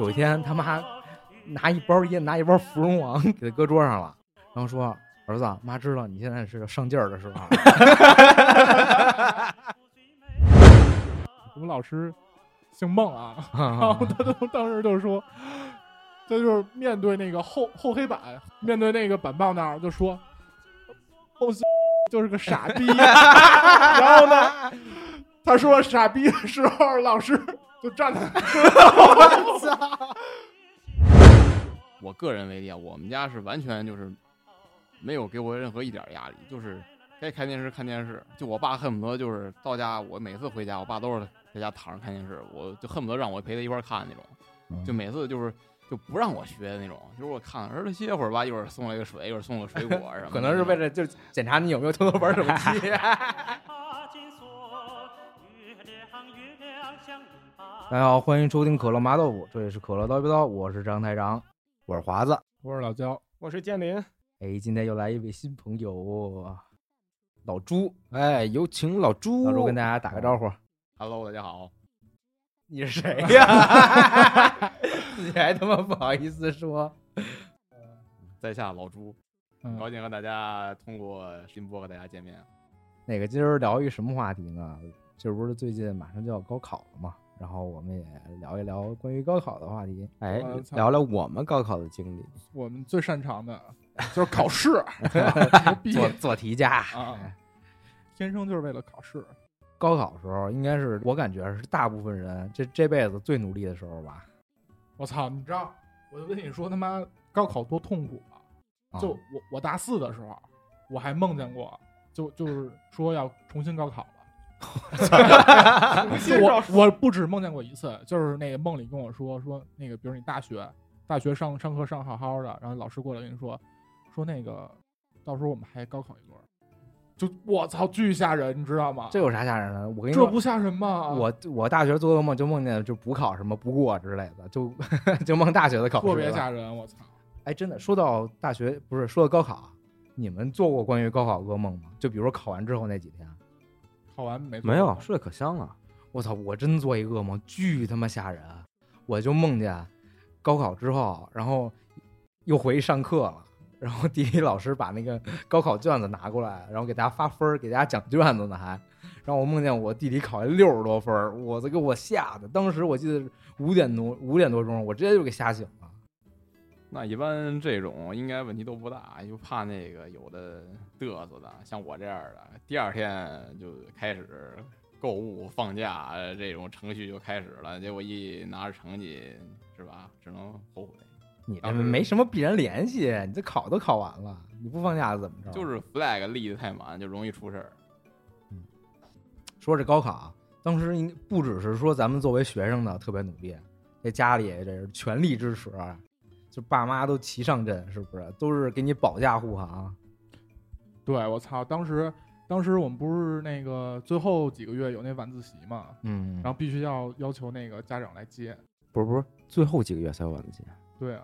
有一天他妈拿一包烟，拿一包芙蓉王给他搁桌上了，然后说：“儿子，妈知道你现在是上劲儿的时候。我们老师姓孟啊，然后啊他就当时就说，他就是面对那个后后黑板，面对那个板报那儿就说，孟西就是个傻逼。然后呢，他说傻逼的时候，老师就站在。我个人为例啊，我们家是完全就是没有给我任何一点压力，就是该看电视看电视。就我爸恨不得就是到家，我每次回家，我爸都是在家躺着看电视，我就恨不得让我陪他一块儿看那种。嗯就每次就是就不让我学的那种，就是我看儿子歇会儿吧，一会儿送来个水，一会儿送个水果什么。可能是为了就检查你有没有偷偷玩手机。大家好，欢迎收听可乐麻豆腐，这里是可乐叨逼叨，我是张台长，我是华子。我是老焦，我是建林，哎，今天又来一位新朋友，老朱。哎，有请老朱。老朱跟大家打个招呼。Hello，大家好，你是谁 呀？自己还他妈不好意思说。在下老朱，很高兴和大家通过新播和大家见面。那个今儿聊一什么话题呢？这不是最近马上就要高考了嘛，然后我们也聊一聊关于高考的话题。哎聊聊我们高考的经历。我们最擅长的就是考试，做做题家天生就是为了考试。高考时候，应该是我感觉是大部分人这这辈子最努力的时候吧。我操，你知道，我就跟你说他妈高考多痛苦就我我大四的时候，我还梦见过，就就是说要重新高考 我我不止梦见过一次，就是那个梦里跟我说说那个，比如你大学大学上上课上好好的，然后老师过来跟你说说那个，到时候我们还高考一轮儿，就我操巨吓人，你知道吗？这有啥吓人的？我跟你说，这不吓人吗？我我大学做噩梦就梦见就补考什么不过之类的，就 就梦大学的考试特别吓人，我操！哎，真的，说到大学，不是说到高考，你们做过关于高考噩梦吗？就比如说考完之后那几天，考完没？没有，睡得可香了。我操，我真做一噩梦，巨他妈吓人！我就梦见高考之后，然后又回去上课了，然后地理老师把那个高考卷子拿过来，然后给大家发分儿，给大家讲卷子呢还。然后我梦见我地理考了六十多分儿，我这给我吓的，当时我记得五点多五点多钟，我直接就给吓醒了。那一般这种应该问题都不大，就怕那个有的嘚瑟的，像我这样的，第二天就开始购物放假呃这种程序就开始了，结果一拿着成绩是吧，只能后悔。你这没什么必然联系，你这考都考完了，你不放假怎么着？就是 flag 立的太满，就容易出事儿。嗯说这高考啊，当时应不只是说咱们作为学生的特别努力，这家里也这是全力支持，啊就爸妈都齐上阵，是不是？都是给你保驾护航。对，我操！当时当时我们不是那个最后几个月有那晚自习嘛，嗯然后必须要要求那个家长来接。不是不是，最后几个月才有晚自习，对啊，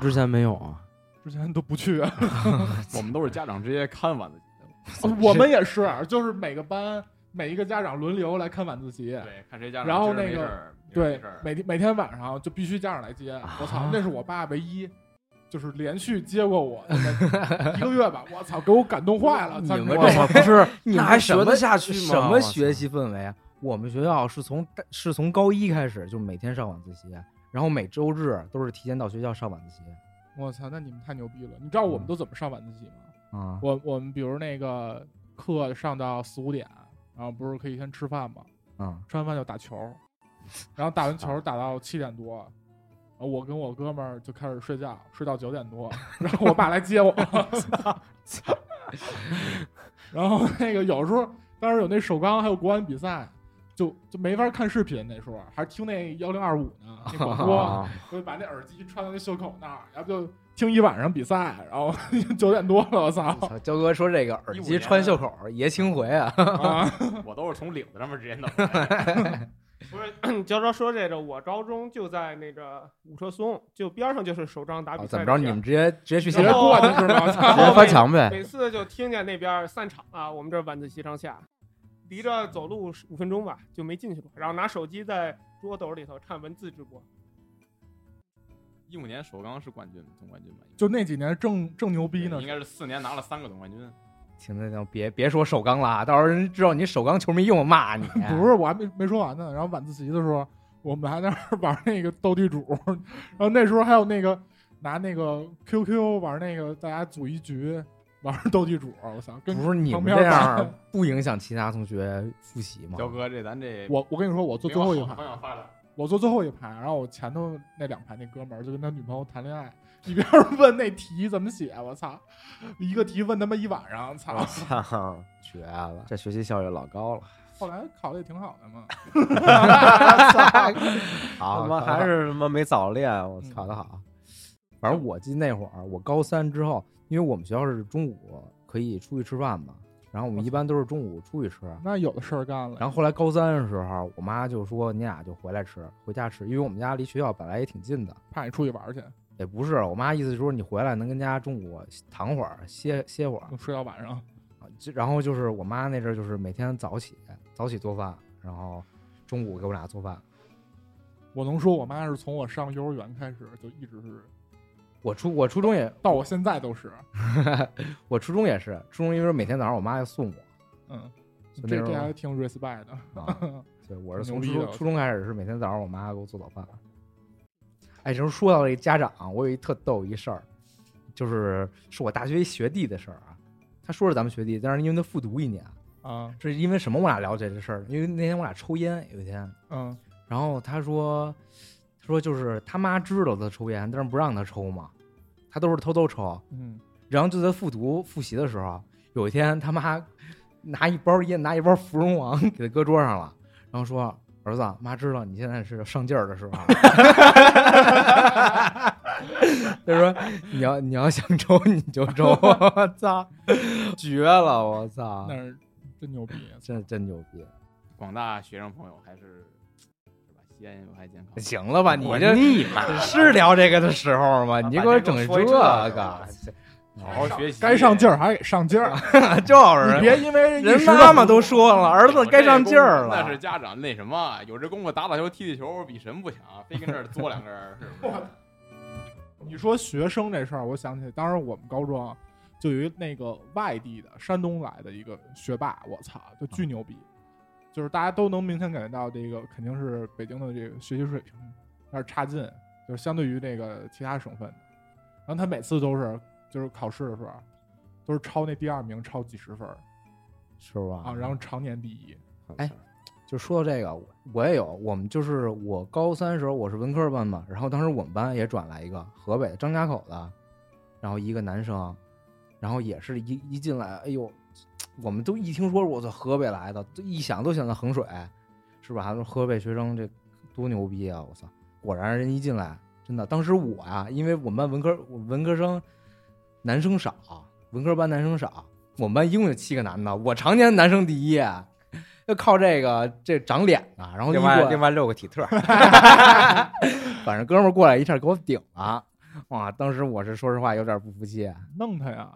之前没有啊。之前都不去。啊 我们都是家长直接看晚自习的。我们也是，就是每个班每一个家长轮流来看晚自习。对，看谁家长然后那个对，每天每天晚上就必须家长来接。我操，那是我爸唯一。就是连续接过我那 一个月吧，我操，给我感动坏了。你操们这不是，你那还们什么学得下去吗？什么学习氛围啊？我们学校是从大是从高一开始就每天上晚自习，然后每周日都是提前到学校上晚自习。我操，那你们太牛逼了！你知道我们都怎么上晚自习吗？啊，我我们比如那个课上到四五点，然后不是可以先吃饭吗？嗯，吃完饭就打球，然后打完球打到七点多，然后我跟我哥们儿就开始睡觉，睡到九点多，然后我爸来接我，然后那个有时候当时有那首钢还有国安比赛，就就没法看视频，那时候还听那幺零二五呢，那广播，啊就把那耳机穿到那袖口那儿，然后就听一晚上比赛，然后 九点多了，我操！操焦哥说这个耳机穿袖口爷青回啊，啊，我都是从领子上面直接弄。不是，娇娇说这个，我高中就在那个五车松，就边上就是首钢打比哦赛。怎么着？你们直接直接去接现场过去是吗？直操接翻墙呗。每次就听见那边散场了，我们这晚自习上下，离着走路五分钟吧，就没进去过。然后拿手机在桌斗里头看文字直播。一五年首钢是冠军，总冠军吧？就那几年正正牛逼呢应。该是四年拿了三个总冠军。行行行，别别说首钢了啊，到时候人知道你首钢球迷又骂你。不是，我还没没说完呢。然后晚自习的时候，我们还在那儿 玩那个斗地主，然后那时候还有那个拿那个 QQ 玩那个，大家组一局玩斗地主。我操，跟不是你们这样班不影响其他同学复习吗？焦哥，这咱这我我跟你说，我做最后一排往，上发展。我坐最后一排，然后我前头那两排那哥们儿就跟他女朋友谈恋爱，一边问那题怎么写，我操，一个题问他妈一晚上，操我！操，绝了！这学习效率老高了，后来考的也挺好的嘛。好，他妈还是他妈没早恋，我操！考得好。反正我记得那会儿，我高三之后，因为我们学校是中午可以出去吃饭嘛，然后我们一般都是中午出去吃。那有的事儿干了。然后后来高三的时候，我妈就说你俩就回来吃，回家吃，因为我们家离学校本来也挺近的。怕你出去玩儿去，也不是，我妈意思就是你回来能跟家中午躺会儿，歇歇会儿。睡到晚上。啊就然后就是我妈那阵儿就是每天早起，早起做饭，然后中午给我俩做饭。我能说，我妈是从我上幼儿园开始就一直是，我初我初中也到我现在都是。我初中也是，初中因为每天早上我妈要送我，嗯，这这还挺 respect 的。啊，对，我是从初中初中开始是每天早上我妈给我做早饭。哎，这说到这个家长，我有一特逗一事儿，就是是我大学一学弟的事儿啊。他说是咱们学弟，但是因为他复读一年，啊，是因为什么我俩了解这事儿？因为那天我俩抽烟，有一天，嗯然后他说，他说就是他妈知道他抽烟，但是不让他抽嘛，他都是偷偷抽。嗯，然后就在复读复习的时候，有一天他妈拿一包烟，拿一包芙蓉王给他搁桌上了，然后说：“儿子，妈知道你现在是上劲儿的时候。”他说：“你要你要想抽你就抽。”我操，绝了！我操那，是真牛逼。真真牛逼！广大学生朋友还是吸烟有害健康。行了吧，你我这你妈！是聊这个的时候吗？你把给我整这个个，好好学习，该上劲儿还给上劲儿，就是别因为人妈妈都说了，儿子该上劲儿了那是。家长那什么，有这功夫打打球、踢踢球，比什么不强，非跟这儿作两根儿，是不是？你说学生这事儿，我想起，当时我们高中啊就有一那个外地的山东来的一个学霸，我操，就巨牛逼，就是大家都能明显感觉到这个肯定是北京的这个学习水平有点差劲，就是相对于那个其他省份的。然后他每次都是就是考试的时候都是超那第二名，超几十分儿是吧？啊，然后常年第一。哎就说到这个，我我也有，我们就是我高三时候我是文科班嘛，然后当时我们班也转来一个河北张家口的，然后一个男生，然后也是一一进来，哎呦，我们都一听说我从河北来的，都一想都想到衡水，是吧？说河北学生这多牛逼啊！我操，果然人一进来，真的，当时我呀、因为我们班文科文科生男生少，文科班男生少，我们班一共有七个男的，我常年男生第一。就靠这个这长脸啊，然后一另外另外六个体特，反正哥们儿过来一下给我顶了，哇！当时我是说实话有点不服气，弄他呀，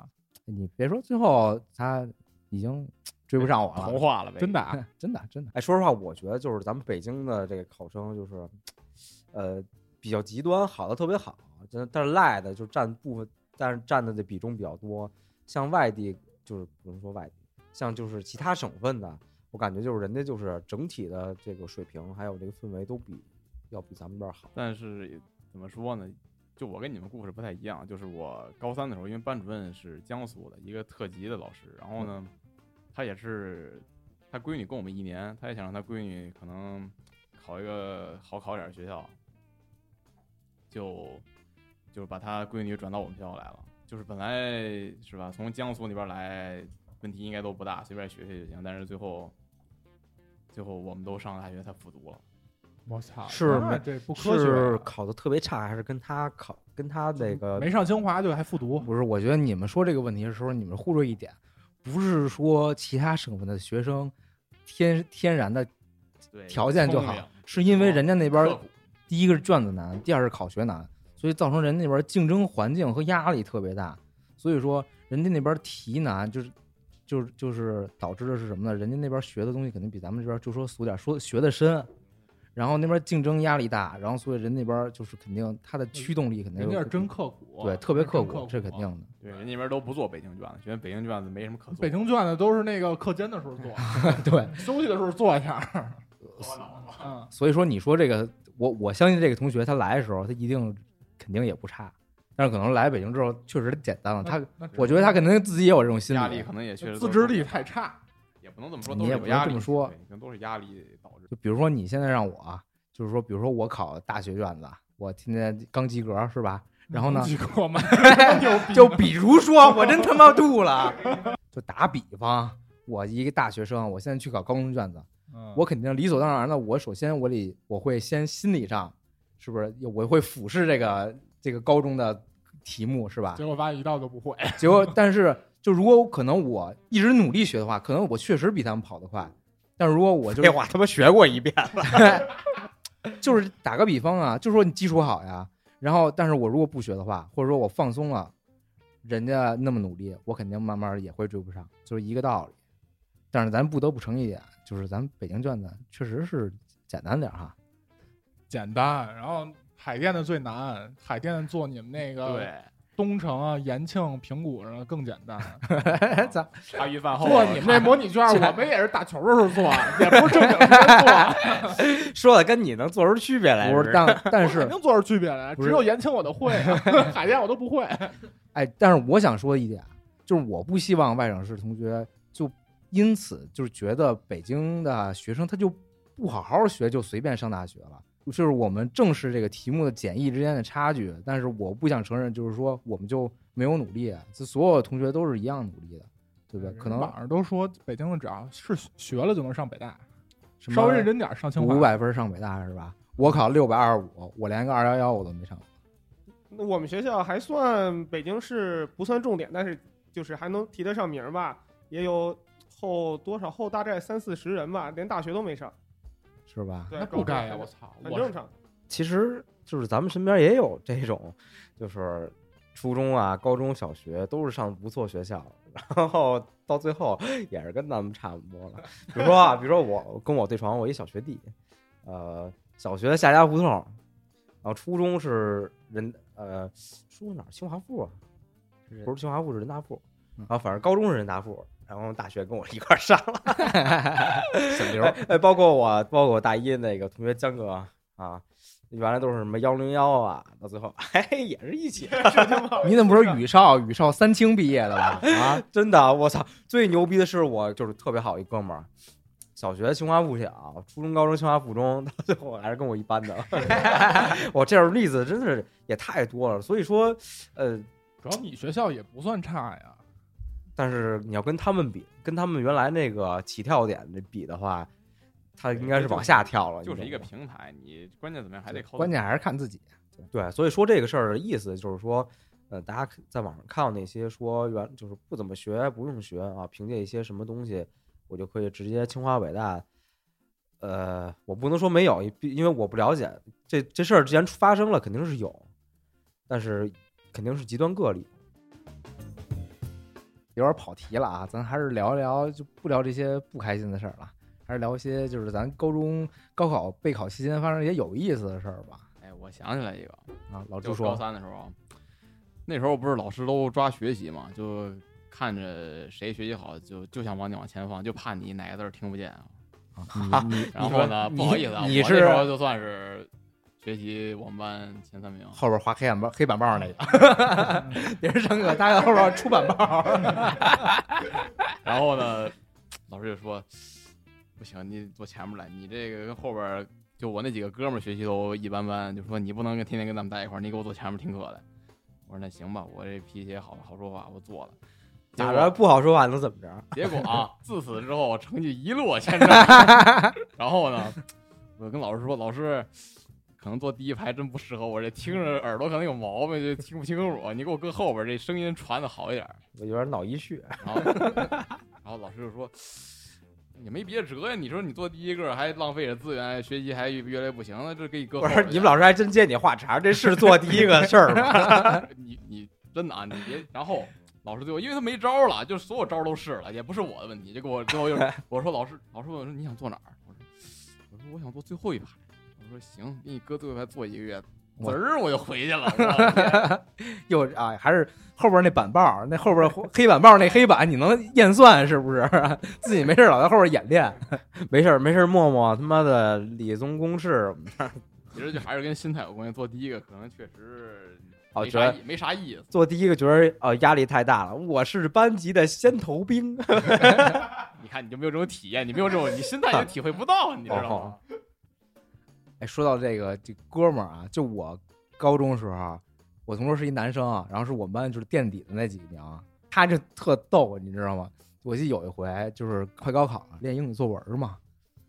你别说最后他已经追不上我了，同化了呗，真的啊 真的真的，哎，说实话，我觉得就是咱们北京的这个考生，就是，呃，比较极端，好的特别好，真的，但是赖的就占部分，但是占的这比重比较多。像外地，就是不能说外地，像就是其他省份的，我感觉就是人家就是整体的这个水平还有这个氛围都比要比咱们这儿好。但是怎么说呢？就我跟你们故事不太一样，就是我高三的时候，因为班主任是江苏的一个特级的老师，然后呢，他也是他闺女跟我们一年，他也想让他闺女可能考一个好考点的学校，就就把他闺女转到我们学校来了。就是本来是吧，从江苏那边来，问题应该都不大，随便学学就行。但是最后，最后我们都上了大学，他复读了。我操，是那没这不科学啊，是考的特别差，还是跟他考跟他那个没上清华就还复读，不是，我觉得你们说这个问题的时候，你们忽略一点，不是说其他省份的学生天天然的，条件就好是因为人家那边第一个是卷子难，第二是考学难，所以造成人那边竞争环境和压力特别大。所以说，人家那边题难，就是就是就是导致的是什么呢？人家那边学的东西肯定比咱们这边就说俗点，说学的深，然后那边竞争压力大，然后所以人那边就是肯定他的驱动力肯定有人家是真刻苦，对特别刻苦，这肯定的。对，人那边都不做北京卷子，觉得北京卷子没什么可做。北京卷子都是那个课间的时候做，对，休息的时候做一下。嗯，所以说你说这个，我我相信这个同学他来的时候，他一定肯定也不差，但是可能来北京之后确实简单了。他我觉得他肯定自己也有这种心理压力可，能也确实自制力太差。也不能这么说，你也不能都是有压力这么说对可能都是压力。就比如说你现在让我啊，就是说，比如说我考大学卷子，我今天刚及格是吧？然后呢几个嘛，牛逼就比如说，我真他妈吐了。就打比方，我一个大学生，我现在去考高中卷子，嗯我肯定理所当然的，我首先我得我会先心理上，是不是我会俯视这个这个高中的题目是吧？结果发现一道都不会。结果，但是就如果可能我一直努力学的话，可能我确实比他们跑得快。但是如果我就是废话，他妈学过一遍了。就是打个比方啊，就说你基础好呀，然后但是我如果不学的话，或者说我放松了，人家那么努力，我肯定慢慢也会追不上，就是一个道理。但是咱不得不承认一点，就是咱北京卷子确实是简单点哈。简单，然后海淀的最难，海淀的做你们那个对，东城啊、延庆、平谷上的更简单。咱茶余饭后做你们那模拟卷，我们也是打球的时候做，也不是正经时间做，说的跟你能做出区别来。不是，但但是肯定做出区别来。只有延庆我都会，海淀我都不会。哎，但是我想说一点，就是我不希望外省市同学就因此就是觉得北京的学生他就不好好学，就随便上大学了。就是我们正视这个题目的简易之间的差距，但是我不想承认，就是说我们就没有努力，这所有同学都是一样努力的，对不对？可能网上都说北京的只要是学了就能上北大，稍微认真点上清华。五百分上北大是吧？我考六百二十五，我连个二幺幺我都没上。那我们学校还算北京市不算重点，但是就是还能提得上名吧，也有后多少后大概三四十人吧，连大学都没上，是吧？那不该呀！高中我操，我很正常。其实就是咱们身边也有这种，就是初中啊、高中小学都是上不错学校，然后到最后也是跟咱们差不多了。比如说啊，比如说我跟我对床，我一小学弟，呃，小学夏家胡同，然后初中是人呃，初中哪儿？清华附啊，不是清华附是人大附，嗯然后反正高中是人大附，然后大学跟我一块上了。小刘，哎，包括我，包括我大一那个同学江哥啊，原来都是什么幺零幺啊，到最后 哎也是一起，你怎么不是宇少宇少三清毕业的吧？啊，真的，我操！最牛逼的是我就是特别好一哥们儿，小学清华附小，初中、高中清华附中，到最后还是跟我一班的。我这种例子真的是也太多了，所以说，呃，主要你学校也不算差呀。但是你要跟他们比，跟他们原来那个起跳点的比的话，他应该是往下跳了，就是一个平台，你关键怎么样还得靠关键还是看自己。对，所以说这个事儿的意思就是说，呃，大家在网上看到那些说原就是不怎么学、不用学啊，凭借一些什么东西，我就可以直接清华北大。呃，我不能说没有，因为我不了解这这事儿，既然发生了，肯定是有，但是肯定是极端个例。有点跑题了啊，咱还是聊一聊，就不聊这些不开心的事儿了，还是聊一些就是咱高中高考备考期间发生一些有意思的事儿吧。哎，我想起来一个，啊，老就高朱说，三的时候，那时候不是老师都抓学习嘛，就看着谁学习好，就就想往你往前放，就怕你哪个字儿听不见啊。然后呢，不好意思啊，你是就算是学习我们班前三名。后边划黑板报黑板报那个，也是上课他在后边出板报，然后呢，老师就说：“不行，你坐前面来，你这个跟后边就我那几个哥们学习都一般般，就说你不能跟天天跟咱们待一块儿，你给我坐前面听课来。”我说：“那行吧，我这脾气也好，好说话，我坐了。”结咋着不好说话能怎么着？结果啊，自此之后成绩一落千丈。然后呢，我跟老师说，老师。可能坐第一排真不适合我，这听着耳朵可能有毛病，就听不清楚。你给我搁后边，这声音传的好一点。我有点脑溢血。然后，然后老师就说：“也没别的辙呀，你说你坐第一个还浪费着资源，学习还越来越不行，了这给你搁后边。不是你们老师还真接你话茬，这是做第一个事儿吗？你你真的啊，你别。然后老师最后因为他没招了，就所有招都试了，也不是我的问题，就给我最后又 我说老师，老师问我说你想坐哪儿？我说我说我想坐最后一排。我说行，给你搁最后还做一个月，我滋儿我就回去了。又啊，还是后边那板报，那后边黑板报那黑板，你能验算是不是？自己没事老在后边演练。没事儿没事儿，默默他妈的理综公式，其实就还是跟心态有关系。做第一个可能确实哦觉得没啥意没啥意思。做第一个觉得哦压力太大了，我是班级的先头兵。你看你就没有这种体验，你没有这种，你心态也体会不到，你知道吗？说到这个这哥们儿啊，就我高中时候，我同桌是一男生，然后是我们班就是垫底的那几名，他就特逗，你知道吗？我记得有一回就是快高考了，练英语作文嘛，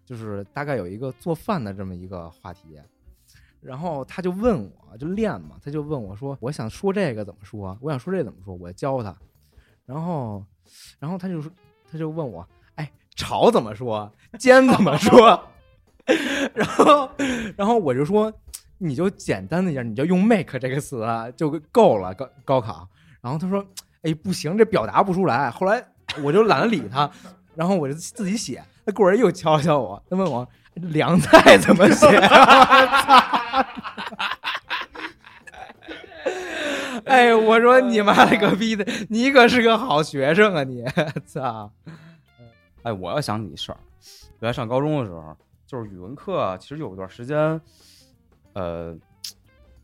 就是大概有一个做饭的这么一个话题，然后他就问我，就练嘛，他就问我说，我想说这个怎么说？我想说这怎么说？我教他，然后，然后他就说，他就问我，哎，炒怎么说？煎怎么说？然后，然后我就说，你就简单的一点，你就用 make 这个词啊就够了。高高考，然后他说，哎，不行，这表达不出来。后来我就懒得理他，然后我就自己写。他过人又敲敲我，他问我凉菜怎么写。哎，我说你妈了个逼的，你可是个好学生啊你！操！哎，我要想起一事儿，原来上高中的时候，就是语文课，其实有一段时间，呃，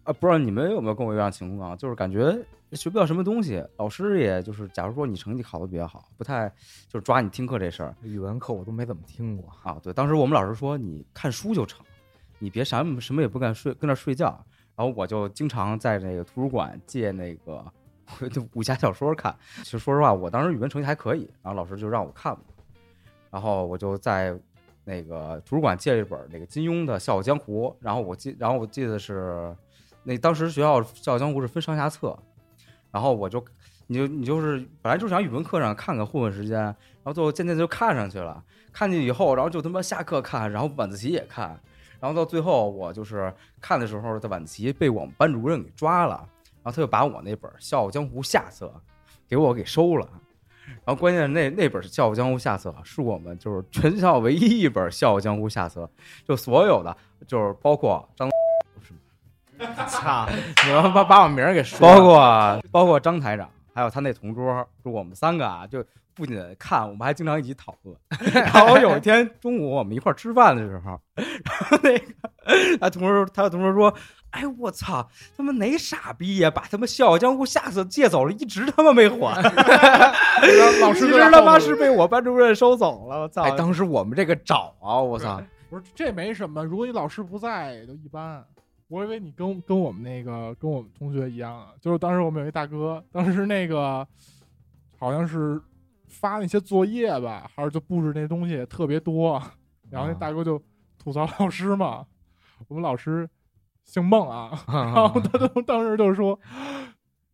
啊，不知道你们有没有跟我一样情况，就是感觉学不到什么东西，老师也就是，假如说你成绩考得比较好，不太就是抓你听课这事儿语文课我都没怎么听过。啊。对，当时我们老师说你看书就成，你别啥什么也不干，睡跟那儿睡觉。然后我就经常在那个图书馆借那个武侠小说看。其实说实话，我当时语文成绩还可以，然后老师就让我看嘛，然后我就在那个图书馆借了一本那个金庸的《笑傲江湖》，然后我记，然后我记得是那当时学校《笑傲江湖》是分上下册，然后我就你就你就是本来就想语文课上看看混混时间，然后最后渐渐就看上去了，看进去以后，然后就他妈下课看，然后晚自习也看。然后到最后，我就是看的时候，在晚自习被我们班主任给抓了，然后他就把我那本《笑傲江湖》下册给我给收了。然后关键是那那本《笑傲江湖》下册是我们就是全校唯一一本《笑傲江湖》下册，就所有的就是包括张，操！你们把把我名儿给说了，包括包括张台长，还有他那同桌，就我们三个啊，就不仅看，我们还经常一起讨论。然后有一天中午我们一块儿吃饭的时候，然后那个他同桌他的同桌说：“哎，我操，他妈哪傻逼呀，把他妈《笑傲江湖》吓死借走了，一直他妈没还。老师其实他妈是被我班主任收走了。我操！哎，当时我们这个找啊，我操！不是这没什么，如果你老师不在也就一般。我以为你跟跟我们那个跟我们同学一样啊，就是当时我们有一大哥，当时那个好像是发那些作业吧，还是就布置那东西特别多，然后那大哥就吐槽老师嘛，我们老师姓孟啊，然后他就当时就说，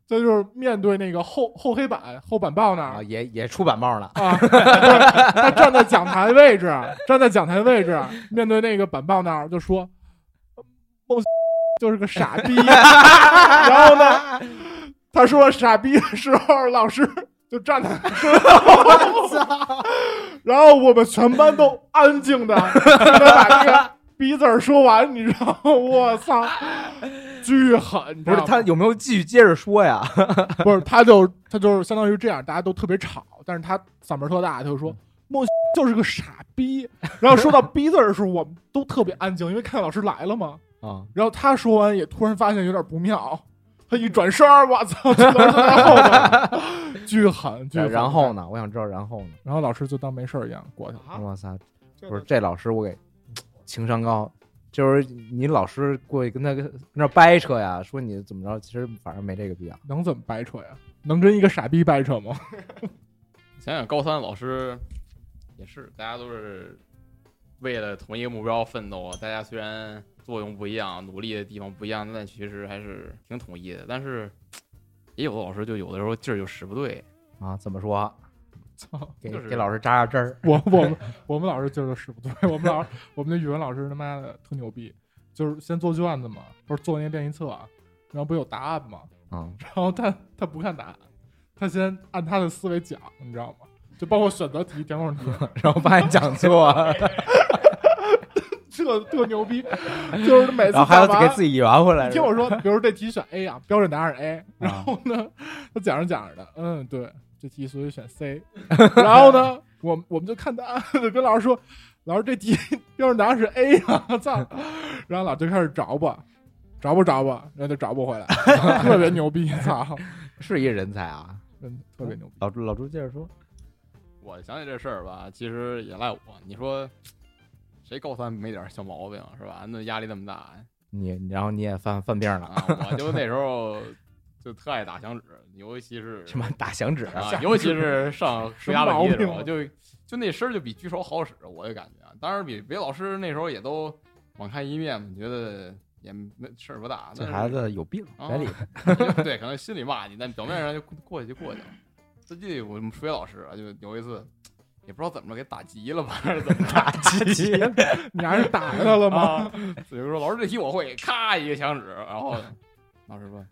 这就是面对那个后后黑板后板报那儿啊，也也出板报了，啊，他站在讲台位置，站在讲台位置，面对那个板报那儿就说：“孟就是个傻逼。”然后呢，他说“傻逼”的时候，老师就站在他身后，然后我们全班都安静的把这个“逼”字儿说完，你知道吗？我操，巨狠！不是他有没有继续接着说呀？不是，他就他就是相当于这样，大家都特别吵，但是他嗓门特大，他就说孟就是个傻逼。然后说到逼字儿的时候，我们都特别安静，因为看老师来了嘛。啊，然后他说完，也突然发现有点不妙，他一转身儿，我操，巨狠，巨狠。然后？呢？我想知道然后呢？然后老师就当没事儿一样过去了。啊，我操！不是这老师我给情商高，就是你老师过去跟他跟跟那掰扯呀，说你怎么着，其实反正没这个必要。能怎么掰扯呀？能跟一个傻逼掰扯吗？想想高三老师也是，大家都是为了同一个目标奋斗，大家虽然作用不一样，努力的地方不一样，但其实还是挺统一的。但是也有的老师就有的时候劲儿就使不对，啊，怎么说？操！给就是给老师扎扎针儿。我我们 我们老师劲儿就使不对，我们老师我们那语文老师他妈的特牛逼，就是先做卷子嘛，不是做那个练习册，然后不有答案嘛，嗯，然后他他不看答案，他先按他的思维讲，你知道吗？就包括选择题、填空题，然后发现讲错，知特特牛逼，就是每次然后还要给自己圆回来。你听我说，比如这题选 A 啊，标准答案是 A，然啊后呢，他讲着讲着的，嗯，对，这题所以选 C，然后呢，我我们就看答案，就跟老师说，老师这题标准答案是 A 啊，操，然后老师就开始找吧，找吧找吧，然后就找不回来，特别牛逼，操，是一人才啊！真的特别牛逼。老朱老朱接着说，我想起这事儿吧，其实也赖我。你说谁高三没点小毛病是吧？那压力那么大你然后你也犯犯病了，啊！我就那时候就特爱打响指，尤其是什么打响指啊，尤其是上数压问题的时候，什么毛就就那声儿就比举手好使，我就感觉啊。当然比别的老师那时候也都网开一面嘛，觉得也没事儿不大。这孩子有病，啊别理他。对，可能心里骂你，但表面上就过去就过去了。最近我们数学老师啊，就有一次也不知道怎么着给打急了吧，还是怎么打急你还是打他了吗？啊？所以说老师这题我会，咔一个响指，然后老师说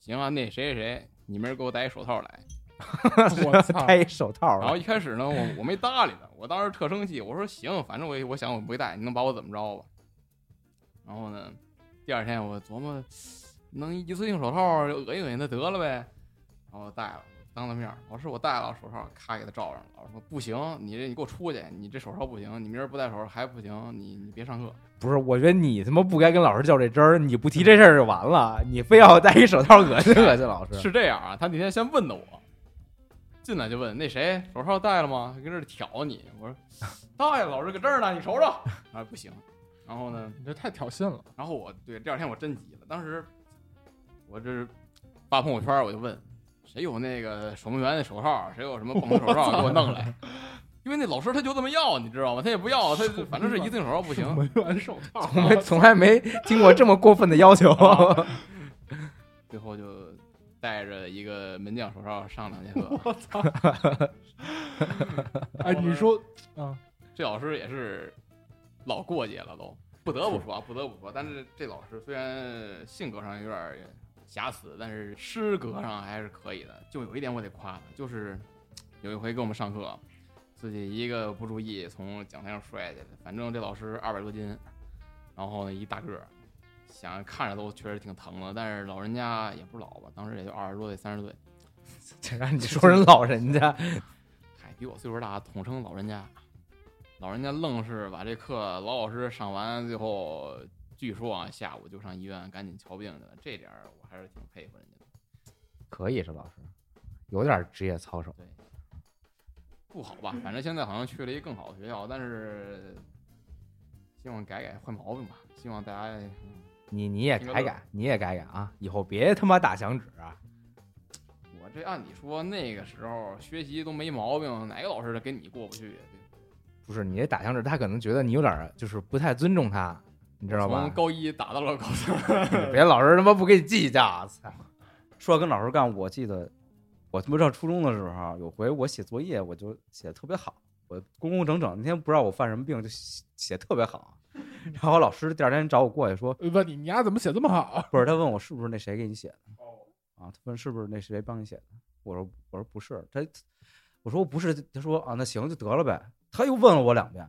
行啊，那谁谁谁，你明儿给我戴一手套来。我操！戴一手套然后一开始呢，我我没搭理他，我当时特生气，我说行，反正我我想我不会戴，你能把我怎么着吧？然后呢，第二天我琢磨，能一次性手套恶心恶心他得了呗，然后我戴了，当着面儿，老师我戴了手套，咔给他罩上了。老师说不行，你这你给我出去，你这手套不行，你明儿不戴手套还不行，你你别上课。不是，我觉得你他妈不该跟老师较这真儿，你不提这事儿就完了，你非要戴一手套恶心恶心老师。是这样啊，他那天先问的我，进来就问那谁手套戴了吗？跟这儿挑你，我说 戴了，老师搁这儿呢，你瞅瞅。啊不行，然后呢？你这太挑衅了。然后我对第二天我真急了，当时我这是发朋友圈，我就问谁有那个守门员的手套，谁有什么棒球手套 给我弄来。因为那老师他就这么要，你知道吗？他也不要，他反正是一次性手套不行。门员手套，从来从来没经过这么过分的要求。最后就带着一个门将手套上两节课。我操！哎，你说啊，这老师也是老过节了都，不得不说啊，不得不说。但是这老师虽然性格上有点瑕疵，但是诗格上还是可以的。就有一点我得夸他，就是有一回给我们上课，自己一个不注意从讲台上摔下去了。反正这老师二百多斤，然后呢一大个儿，想看着都确实挺疼的。但是老人家也不老吧，当时也就二十多岁、三十岁，这让你说人老人家，嗨，比我岁数大，统称老人家。老人家愣是把这课老老实实上完，最后据说啊，下午就上医院赶紧瞧病去了。这点儿我还是挺佩服人家的。可以是老师，有点职业操守。对，不好吧？反正现在好像去了一个更好的学校，但是希望改改坏毛病吧。希望大家你你也改改，你也改改啊！以后别他妈打响指啊！我这按理说那个时候学习都没毛病，哪个老师跟你过不去呀？不是你这打响指，他可能觉得你有点就是不太尊重他，你知道吧从？高一打到了高三，别老师他妈不跟你计较，操！说到跟老师干，我记得我他妈上初中的时候，有回我写作业，我就写的特别好，我工工整整。那天不知道我犯什么病，就写写特别好。然后我老师第二天找我过去说，问你，你丫怎么写这么好？不是，他问我是不是那谁给你写的？啊，他问是不是那谁帮你写的？我说我说不是，他我说不是，他说啊那行就得了呗。他又问了我两遍，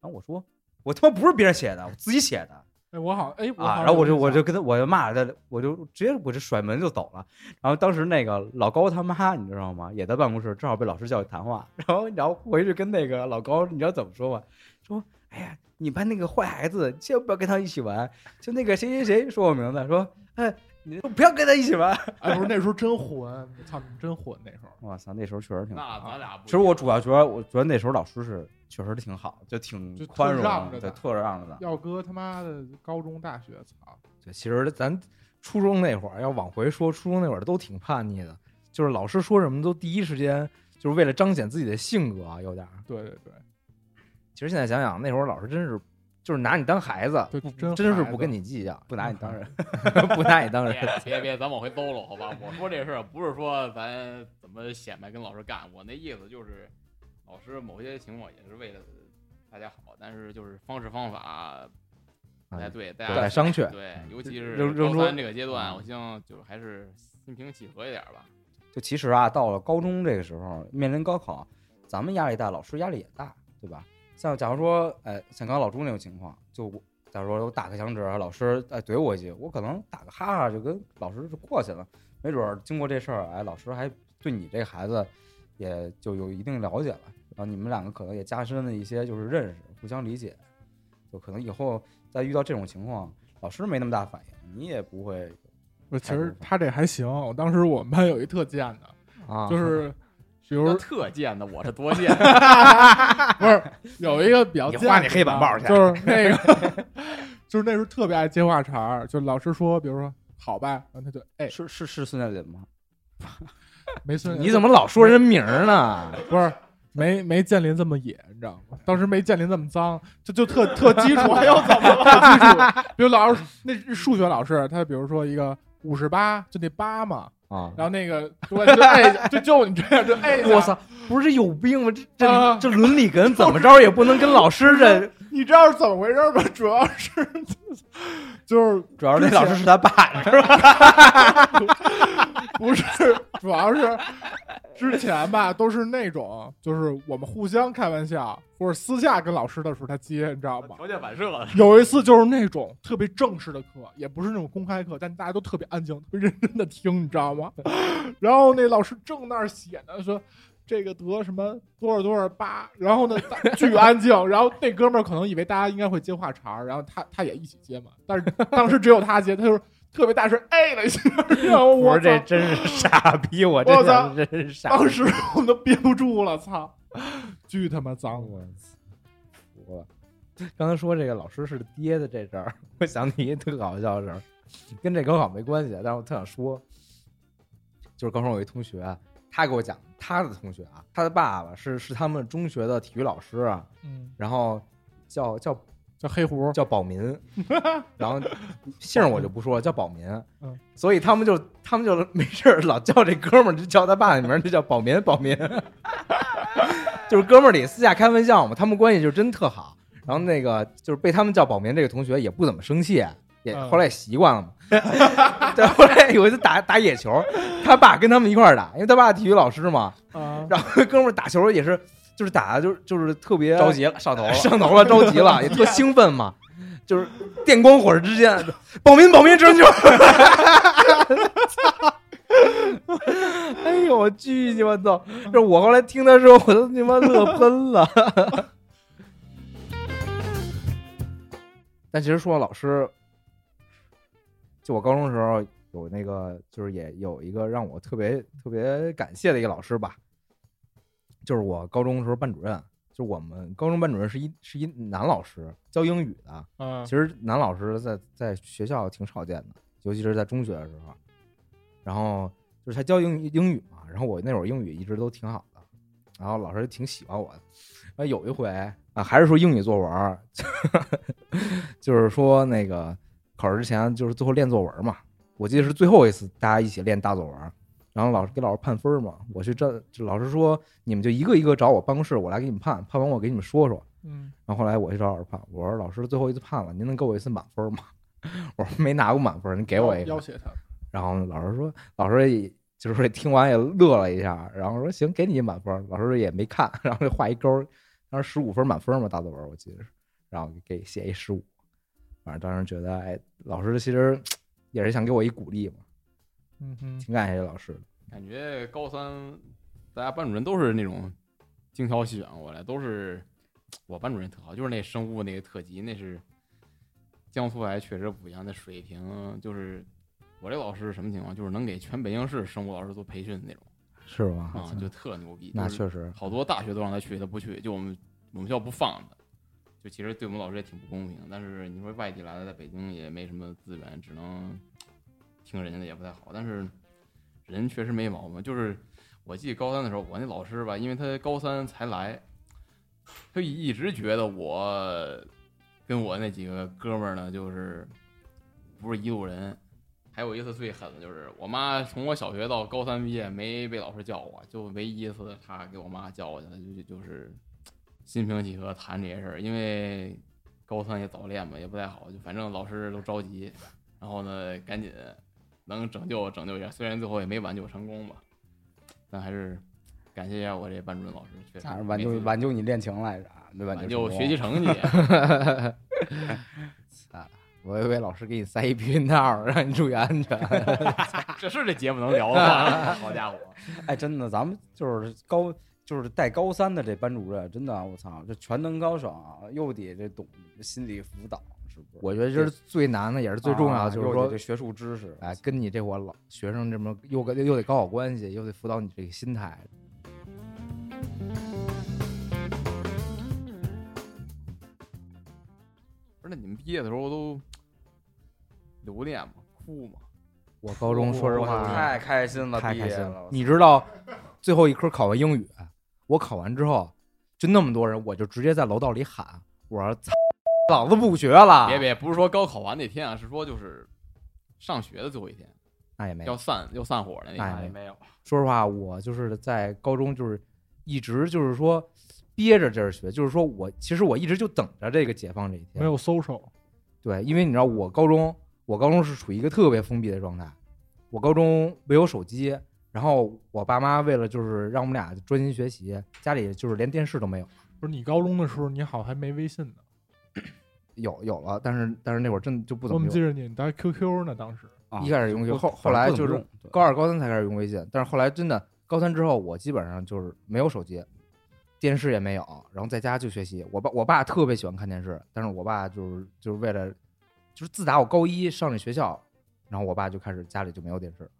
然后我说我他妈不是别人写的，我自己写的。哎，我好，哎，我好啊，然后我就我就跟他我就骂他，我就直接我就甩门就走了。然后当时那个老高他妈你知道吗？也在办公室，正好被老师叫去谈话。然后然后回去跟那个老高，你知道怎么说吗？说哎呀，你班那个坏孩子，千万不要跟他一起玩。就那个谁谁谁说我名字，说哎，你不要跟他一起玩。哎，不是那时候真混，操，你真混那时候。哇塞，那时候确实挺那。咱俩不其实我主要觉得，我觉得那时候老师是确实挺好，就挺宽容对，让着的特让着的。要搁他妈的高中、大学，操！对，其实咱初中那会儿要往回说，初中那会儿都挺叛逆的，就是老师说什么都第一时间就是为了彰显自己的性格啊，有点。对对对，其实现在想想，那会儿老师真是就是拿你当孩子，不真真是不跟你计较，不拿你当人 不拿你当人。别别别，咱往回兜了，好吧？我说这事儿不是说咱怎么显摆跟老师干，我那意思就是，老师某些情况也是为了大家好，但是就是方式方法不太对，大有家待商榷。对，尤其是扔扔说高三这个阶段，我希望就是还是心平气和一点吧。就其实啊，到了高中这个时候，面临高考，咱们压力大，老师压力也大，对吧？像假如说，哎，像刚刚老朱那种情况，就我假如说我打个响指，老师哎怼我一句，我可能打个哈哈就跟老师就过去了，没准儿经过这事儿，哎，老师还对你这个孩子也就有一定了解了，然后你们两个可能也加深了一些就是认识，互相理解，就可能以后再遇到这种情况，老师没那么大反应，你也不会不其实他这还行。我当时我们班有一特贱的，啊，就是比如特贱的，我是多贱。不是有一个比较贱你画你黑板报去就是那个，就是那时候特别爱接话茬儿，就老师说，比如说好吧，然后他就哎是是是孙建林吗？没孙，你怎么老说人名呢？不是 没没建林这么野，你知道吗？当时没建林这么脏，就就特特基础，又怎么了？特基础，比如老师那数学老师，他比如说一个五十八，就那八嘛，啊，然后那个对就哎就就你这样就哎，我操，不是有病吗？这啊这这伦理梗怎么着也不能跟老师 这你知道是怎么回事吗？主要是就是主要是那老师是他爸，是吧？不是，主要是之前吧，都是那种，就是我们互相开玩笑，或者私下跟老师的时候他接，你知道吗？条件反射了，有一次就是那种特别正式的课，也不是那种公开课，但大家都特别安静、特别认真的听，你知道吗？然后那老师正那儿写呢，说这个得什么多少多少八，然后呢 巨安静，然后那哥们儿可能以为大家应该会接话茬儿，然后他他也一起接嘛，但是当时只有他接，他就特别大声哎了一下，然后我我说这真是傻逼，我真我操真是傻逼。当时我们都憋不住了，操，巨他妈脏！我服了。刚才说这个老师是爹的这事儿，我想起一特搞笑的事儿，跟这高考没关系，但是我特想说，就是高中有一同学，他给我讲他的同学啊，他的爸爸是是他们中学的体育老师啊，嗯，然后叫叫叫黑胡，叫保民，然后姓我就不说了，叫保民。嗯，所以他们就他们就没事儿老叫这哥们儿就叫他爸的名儿，就叫保民保民，就是哥们儿里私下开玩笑嘛，他们关系就真特好。然后那个就是被他们叫保民这个同学也不怎么生气，后来也习惯了嘛。对，后来有一次打打野球，他爸跟他们一块儿打，因为他爸体育老师嘛。啊，然后哥们儿打球也是，就是打的就是就是特别着急了，上头了。上头了，着急了，也特兴奋嘛，就是电光火石之间，保民保民拯救！哎呦，我巨鸡巴操！这我后来听的时候，我都他妈乐喷了。但其实说老师，就我高中的时候有那个，就是也有一个让我特别特别感谢的一个老师吧，就是我高中的时候班主任，就我们高中班主任是一是一男老师，教英语的。嗯其实男老师在在学校挺少见的，尤其是在中学的时候。然后就是他教英英语嘛，然后我那会儿英语一直都挺好的，然后老师挺喜欢我的。啊有一回啊，还是说英语作文，就是说那个考试之前就是最后练作文嘛，我记得是最后一次大家一起练大作文。然后老师给老师判分嘛，我去这，就老师说你们就一个一个找我办公室，我来给你们判，判完我给你们说说。嗯然后后来我去找老师判，我说老师最后一次判了，您能给我一次满分吗？我说没拿过满分，您给我一个。要挟他，然后老师说，老师也就是听完也乐了一下，然后说行，给你一满分。老师也没看，然后就画一勾，当时十五分满分嘛，大作文我记得是，然后给写一十五。反正当时觉得，哎，老师其实也是想给我一鼓励嘛，嗯哼，挺感谢老师的。感觉高三大家班主任都是那种精挑细选过来，都是我班主任特好，就是那生物那个特级，那是江苏还确实不一样，那水平就是我这老师是什么情况，就是能给全北京市生物老师做培训那种是吗？啊，就特牛逼。那确实，好多大学都让他去，他不去，就我们我们学校不放他，其实对我们老师也挺不公平。但是你说外地来的，在北京也没什么资源，只能听人家的也不太好。但是人确实没毛病，就是我记得高三的时候，我那老师吧，因为他高三才来，他一直觉得我跟我那几个哥们儿呢，就是不是一路人。还有一次最狠的就是，我妈从我小学到高三毕业没被老师叫过，就唯一一次她给我妈叫过去了，就就就是心平气和谈这些事儿，因为高三也早恋嘛，也不太好，就反正老师都着急，然后呢赶紧能拯救拯救一下，虽然最后也没挽救成功吧，但还是感谢一下我这班主任老师，确实挽救挽救你恋情来着？没挽挽救学习成绩。我以为老师给你塞一避孕套，让你注意安全。这是这节目能聊的吗？好家伙！哎，真的，咱们就是高，就是带高三的这班主任，真的，我操，这全能高手啊，又得这懂心理辅导，是不是？我觉得这是最难的，也是最重要啊的，就是说这，学术知识，哎，跟你这伙老学生这么又跟又得搞好关系，又得辅导你这个心态。不是，那你们毕业的时候都留恋吗？哭吗？我高中说实话太开心了，太开心了，你知道最后一科考完英语，我考完之后就那么多人，我就直接在楼道里喊，我说操，老子不学了。别别，不是说高考完那天啊，是说就是上学的最后一天，那也没有要。散要散伙的那天。也没有，说实话，我就是在高中就是一直就是说憋着劲儿学，就是说我其实我一直就等着这个解放这一天。没有 social，对，因为你知道我高中，我高中是处于一个特别封闭的状态，我高中没有手机，然后我爸妈为了就是让我们俩专心学习，家里就是连电视都没有。不是你高中的时候，你好像还没微信呢。有有了，但是但是那会儿真的就不怎么用。们记着你带 QQ 呢，当时啊一开始用 QQ 后后来就是高二、高三才开始用微信，但是后来真的高三之后，我基本上就是没有手机，电视也没有，然后在家就学习。我爸我爸特别喜欢看电视，但是我爸就是就是为了，就是自打我高一上这学校，然后我爸就开始家里就没有电视。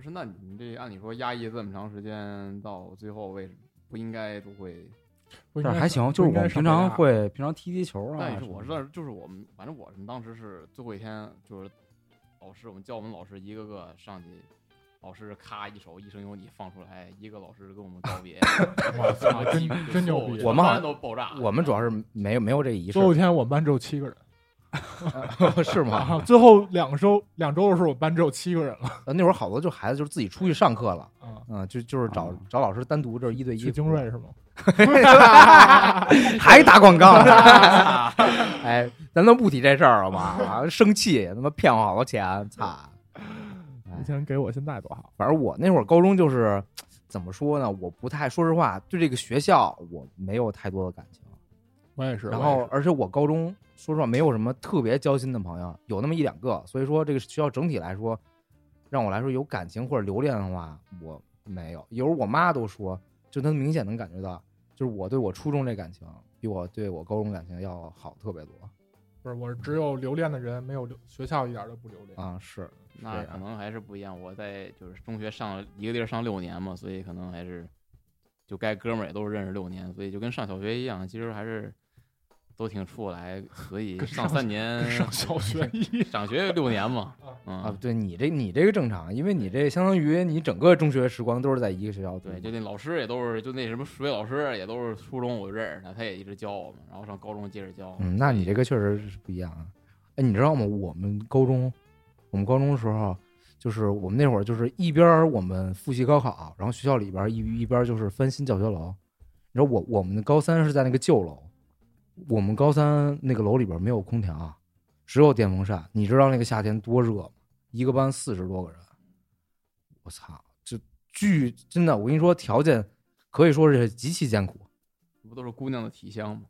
不是，那你们这按理说压抑这么长时间，到最后为什么不应该都会？不应该但是还行，就是我们平常会平常踢踢球啊。但也是我知道，就是我们反正我们当时是最后一天，就是老师我们教我们老师一个个上去，老师咔一首《一生有你》放出来，一个老师跟我们告别，我操，真真牛逼！我们好全班都爆炸，我们主要是没有没有这仪式最，后一天我们班只有七个人 是吗？啊，最后两周两周的时候，我们班只有七个人了呃那会儿好多就孩子就是自己出去上课了，啊。嗯，就就是找啊找老师单独就是一对一精锐是吗？还打广告呢？哎，咱都不提这事儿了嘛，生气，他妈骗我好多钱，操！以前给我，现在多好。反正我那会儿高中就是怎么说呢？我不太说实话，对这个学校我没有太多的感情。我也是。然后而且我高中说实话没有什么特别交心的朋友，有那么一两个。所以说这个学校整体来说，让我来说有感情或者留恋的话，我没有。有时候我妈都说，就她明显能感觉到，就是我对我初中这感情比我对我高中感情要好特别多不是，我是只有留恋的人，没有留学校一点都不留恋。啊！是，是那可能还是不一样。我在就是中学上了一个地儿上六年嘛，所以可能还是就该哥们儿也都是认识六年，所以就跟上小学一样，其实还是都挺处来。可以上三年上小学 一上学六年嘛，啊嗯，，对你这你这个正常，因为你这相当于你整个中学时光都是在一个学校对，就那老师也都是，就那什么数学老师也都是初中我就认识他，他也一直教我们，然后上高中接着教。嗯，那你这个个确实是不一样啊。哎，你知道吗？我们高中，我们高中的时候，就是我们那会儿就是一边我们复习高考，然后学校里边一一边就是翻新教学楼。你知道我我们的高三是在那个旧楼，我们高三那个楼里边没有空调，只有电风扇。你知道那个夏天多热吗？一个班四十多个人，我操，这巨真的，我跟你说，条件可以说是极其艰苦。不都是姑娘的体香吗？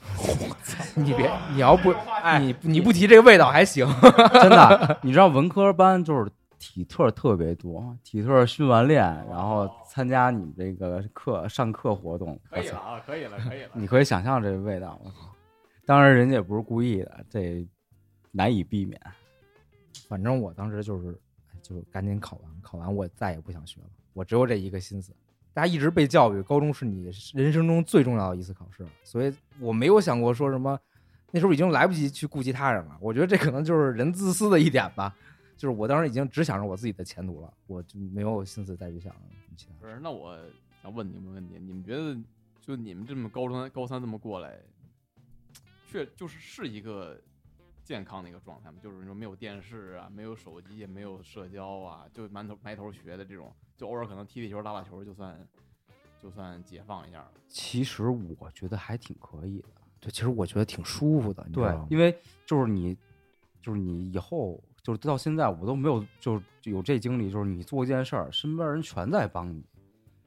我操你别，你要不，你你不提这个味道还行。真的，你知道文科班就是体特特别多，体特训完练，然后参加你们这个课上课活动，可以了啊，可以了，可以了你可以想象这个味道。我操当然人家也不是故意的，这难以避免。反正我当时就是，哎就赶紧考完，考完我再也不想学了，我只有这一个心思。大家一直被教育，高中是你人生中最重要的一次考试，所以我没有想过说什么，那时候已经来不及去顾及他人了。我觉得这可能就是人自私的一点吧，就是我当时已经只想着我自己的前途了，我就没有心思再去想其他。不是，那我想问你们个问题，你们觉得就你们这么高中高三这么过来，确就是是一个健康的一个状态吗？就是说没有电视啊，没有手机，也没有社交啊，就埋头埋头学的这种，就偶尔可能踢踢球、打打球，就算就算解放一下了。其实我觉得还挺可以的。对，其实我觉得挺舒服的，你知对道吗，因为就是你，就是你以后就是到现在我都没有就是有这经历，就是你做一件事儿，身边人全在帮你，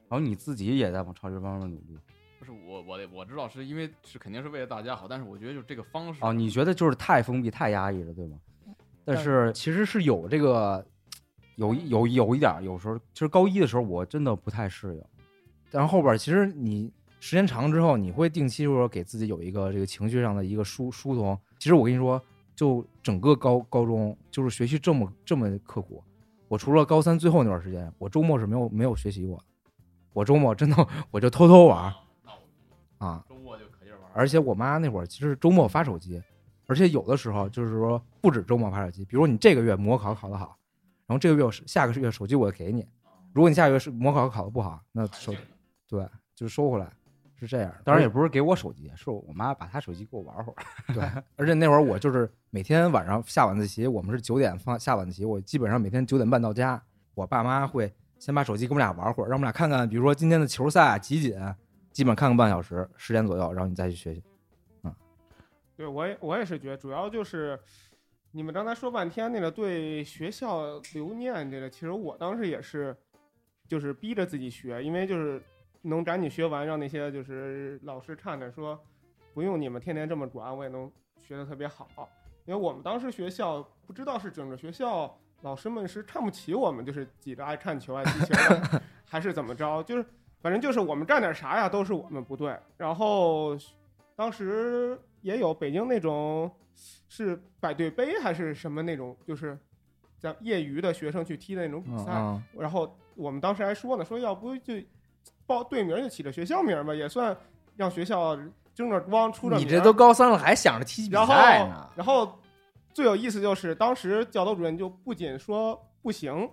然后你自己也在往朝这方面努力。不是我我得我知道是因为是肯定是为了大家好，但是我觉得就这个方式啊，你觉得就是太封闭、太压抑了，对吗？但是其实是有这个有有有一点儿，有时候其实高一的时候我真的不太适应。但是后边儿其实你时间长之后，你会定期说给自己有一个这个情绪上的一个疏疏通。其实我跟你说，就整个高高中就是学习这么这么刻苦，我除了高三最后那段时间，我周末是没有没有学习过。的。我周末真的我就偷偷玩啊，周末就可劲玩，而且我妈那会儿其实周末发手机，而且有的时候就是说不止周末发手机，比如你这个月模考考得好，然后这个月下个月手机我给你，如果你下个月是模考考得不好，那手对就收回来，是这样的。当然也不是给我手机，是我妈把她手机给我玩会儿。对，而且那会儿我就是每天晚上下晚自习，我们是九点放下晚自习，我基本上每天九点半到家，我爸妈会先把手机给我们俩玩会儿，让我们俩看看，比如说今天的球赛集锦，基本上看个半小时，十点左右，然后你再去学习。嗯对我也我也是觉得，主要就是你们刚才说半天那个对学校留念这个，其实我当时也是，就是逼着自己学，因为就是能赶紧学完，让那些就是老师看着说，不用你们天天这么管，我也能学得特别好。因为我们当时学校不知道是整个学校老师们是看不起我们，就是几个爱看球爱踢球的，还是怎么着，就是反正就是我们干点啥呀，都是我们不对。然后当时也有北京那种是百对杯还是什么那种，就是在业余的学生去踢的那种比赛。然后我们当时还说呢，说要不就报队名就起个学校名吧，也算让学校争着光出着名。你这都高三了，还想着踢比然后赛呢？然后最有意思就是当时教导主任就不仅说不行，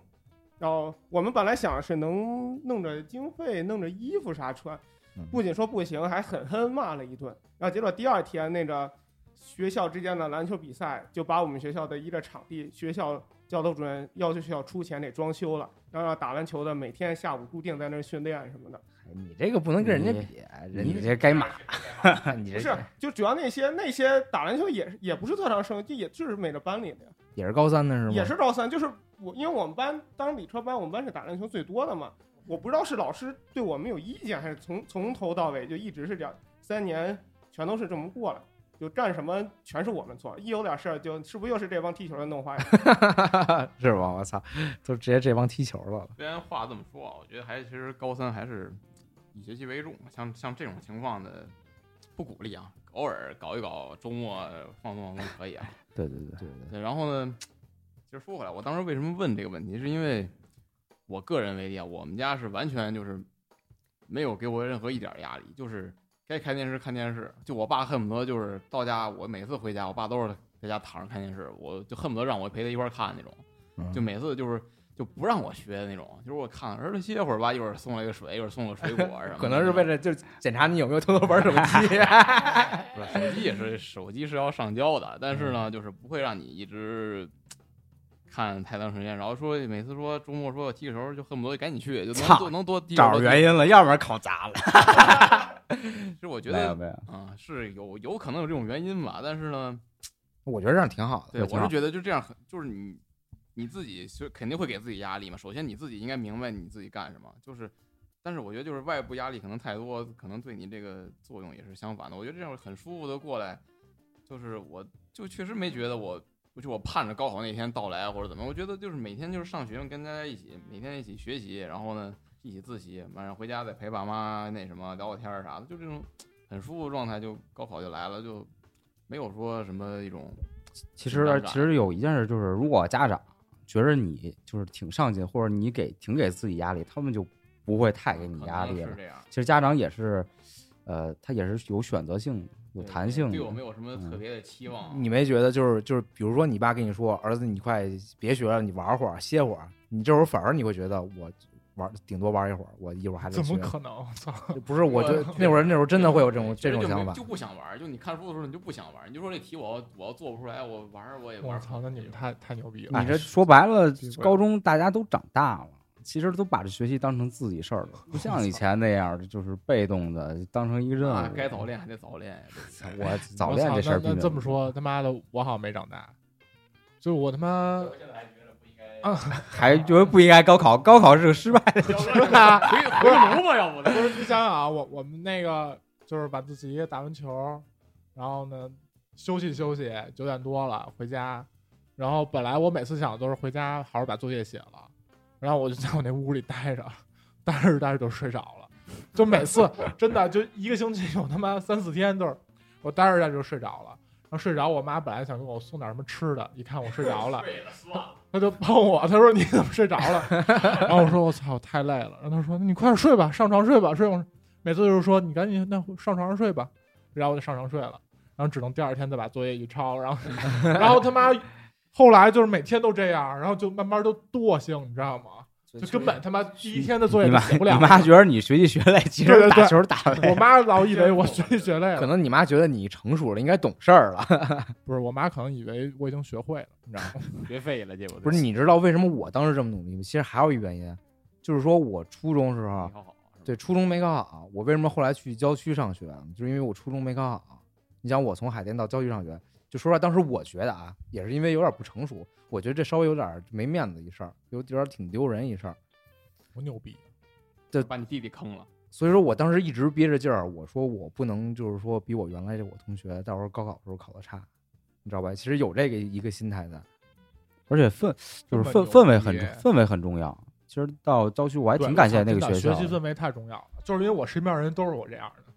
然后我们本来想是能弄着经费、弄着衣服啥穿嗯，不仅说不行，还狠狠骂了一顿。然后结果第二天那个学校之间的篮球比赛，就把我们学校的一个场地，学校教导主任要求学校出钱给装修了，然后让打篮球的每天下午固定在那儿训练什么的。你这个不能跟人家比，人家这该骂。你这不是，就主要那些那些打篮球也是也不是特长生，就也就是每个班里的呀。也是高三的是吗？也是高三，就是我，因为我们班当时理科班，我们班是打篮球最多的嘛。我不知道是老师对我们有意见，还是从从头到尾就一直是这样，三年全都是这么过来，就干什么全是我们错，一有点事儿就是不是又是这帮踢球的弄坏了？是吧？我操，就直接这帮踢球的了。虽然话这么说啊，我觉得还其实高三还是以学习为重，像像这种情况的不鼓励啊，偶尔搞一搞，周末放松放松可以啊。对对对，对对，然后呢，其实说回来，我当时为什么问这个问题，是因为我个人为例啊，我们家是完全就是没有给我任何一点压力，就是该看电视看电视。就我爸恨不得就是到家，我每次回家，我爸都是在家躺着看电视，我就恨不得让我陪他一块儿看那种。嗯就每次就是就不让我学的那种，就是我看儿子歇会儿吧，一会儿送了一个水，一会儿送个水果什么。可能是为了就检查你有没有偷偷玩手机。不是手机也是手机是要上交的，但是嗯呢，就是不会让你一直看太长时间。然后说每次说周末说要踢个球，就恨不得赶紧去，就能多能多踢。找着原。因了，要不然考砸了。其实我觉得没有没有，啊、是有有可能有这种原因吧，但是呢，我觉得这样挺好的。对我是觉得就这样很，就是你你自己就肯定会给自己压力嘛。首先你自己应该明白你自己干什么，就是。但是我觉得就是外部压力可能太多，可能对你这个作用也是相反的。我觉得这样很舒服的过来，就是我就确实没觉得我，就我盼着高考那天到来或者怎么。我觉得就是每天就是上学跟大家一起，每天一起学习，然后呢一起自习，晚上回家再陪爸妈那什么聊聊天儿啥的，就这种很舒服的状态，就高考就来了，就没有说什么一种其实其实有一件事就是，如果家长觉得你就是挺上进，或者你给挺给自己压力，他们就不会太给你压力了。是这样。其实家长也是，呃，他也是有选择性的，有弹性的。对我没有什么特嗯别的期望。你没觉得就是就是，比如说你爸跟你说，儿子你快别学了，你玩会儿歇会儿，你这会儿反而你会觉得我玩顶多玩一会儿，我一会儿还得怎。么可能？操！不是，我觉得那会儿那会儿真的会有这种这种想法。就不想玩，就你看书的时候你就不想玩，你就说这题我要我要做不出来，我玩儿我也玩我操！那你们太太牛逼了！你这说白了高中大家都长大了，其实都把这学习当成自己事儿了，不像以前那样的，就是被动的当成一个任务。啊，该早恋还得早恋呀。我早恋这事儿这么说，他妈的，我好像没长大。就是我他妈我现在还觉得不应该高考，高考是个失败的。回回炉吧，要不不是你想想啊，我我们那个就是晚自习打完球，然后呢休息休息，九点多了回家，然后本来我每次想的都是回家好好把作业写了，然后我就在我那屋里待着，待着待着就睡着了，就每次真的就一个星期有他妈三四天都是我待着待着就睡着了。然后睡着，我妈本来想给我送点什么吃的，一看我睡着了，他就碰我，他说你怎么睡着了？然后我说我操，太累了。然后他说你快点睡吧，上床睡吧，睡吧。每次就是说你赶紧那上床上睡吧，然后我就上床睡了，然后只能第二天再把作业一抄，然后然后他妈后来就是每天都这样，然后就慢慢都惰性，你知道吗？就根本他妈第一天的作业你妈写不了。你妈觉得你学习学累，其实对对对打球打的我妈老以为我 学习学累了，可能你妈觉得你成熟了，应该懂事儿了。不是我妈可能以为我已经学会了，你知道吗？学废了，结果不是，你知道为什么我当时这么努力吗？其实还有一原因，就是说我初中时候没，考好，对初中没考好，我为什么后来去郊区上学？就是因为我初中没考好。你想，我从海淀到郊区上学，就说实话，当时我觉得啊，也是因为有点不成熟，我觉得这稍微有点没面子一事儿，有有点挺丢人一事儿。多牛逼！把你弟弟坑了。所以说我当时一直憋着劲儿，我说我不能就是说比我原来这我同学到时候高考的时候考的差，你知道吧？其实有这个一个心态在。而且氛就是氛氛围很重氛围很重要。其实到郊区，我还挺感谢那个学校的。学习氛围太重要了，就是因为我身边人都是我这样的，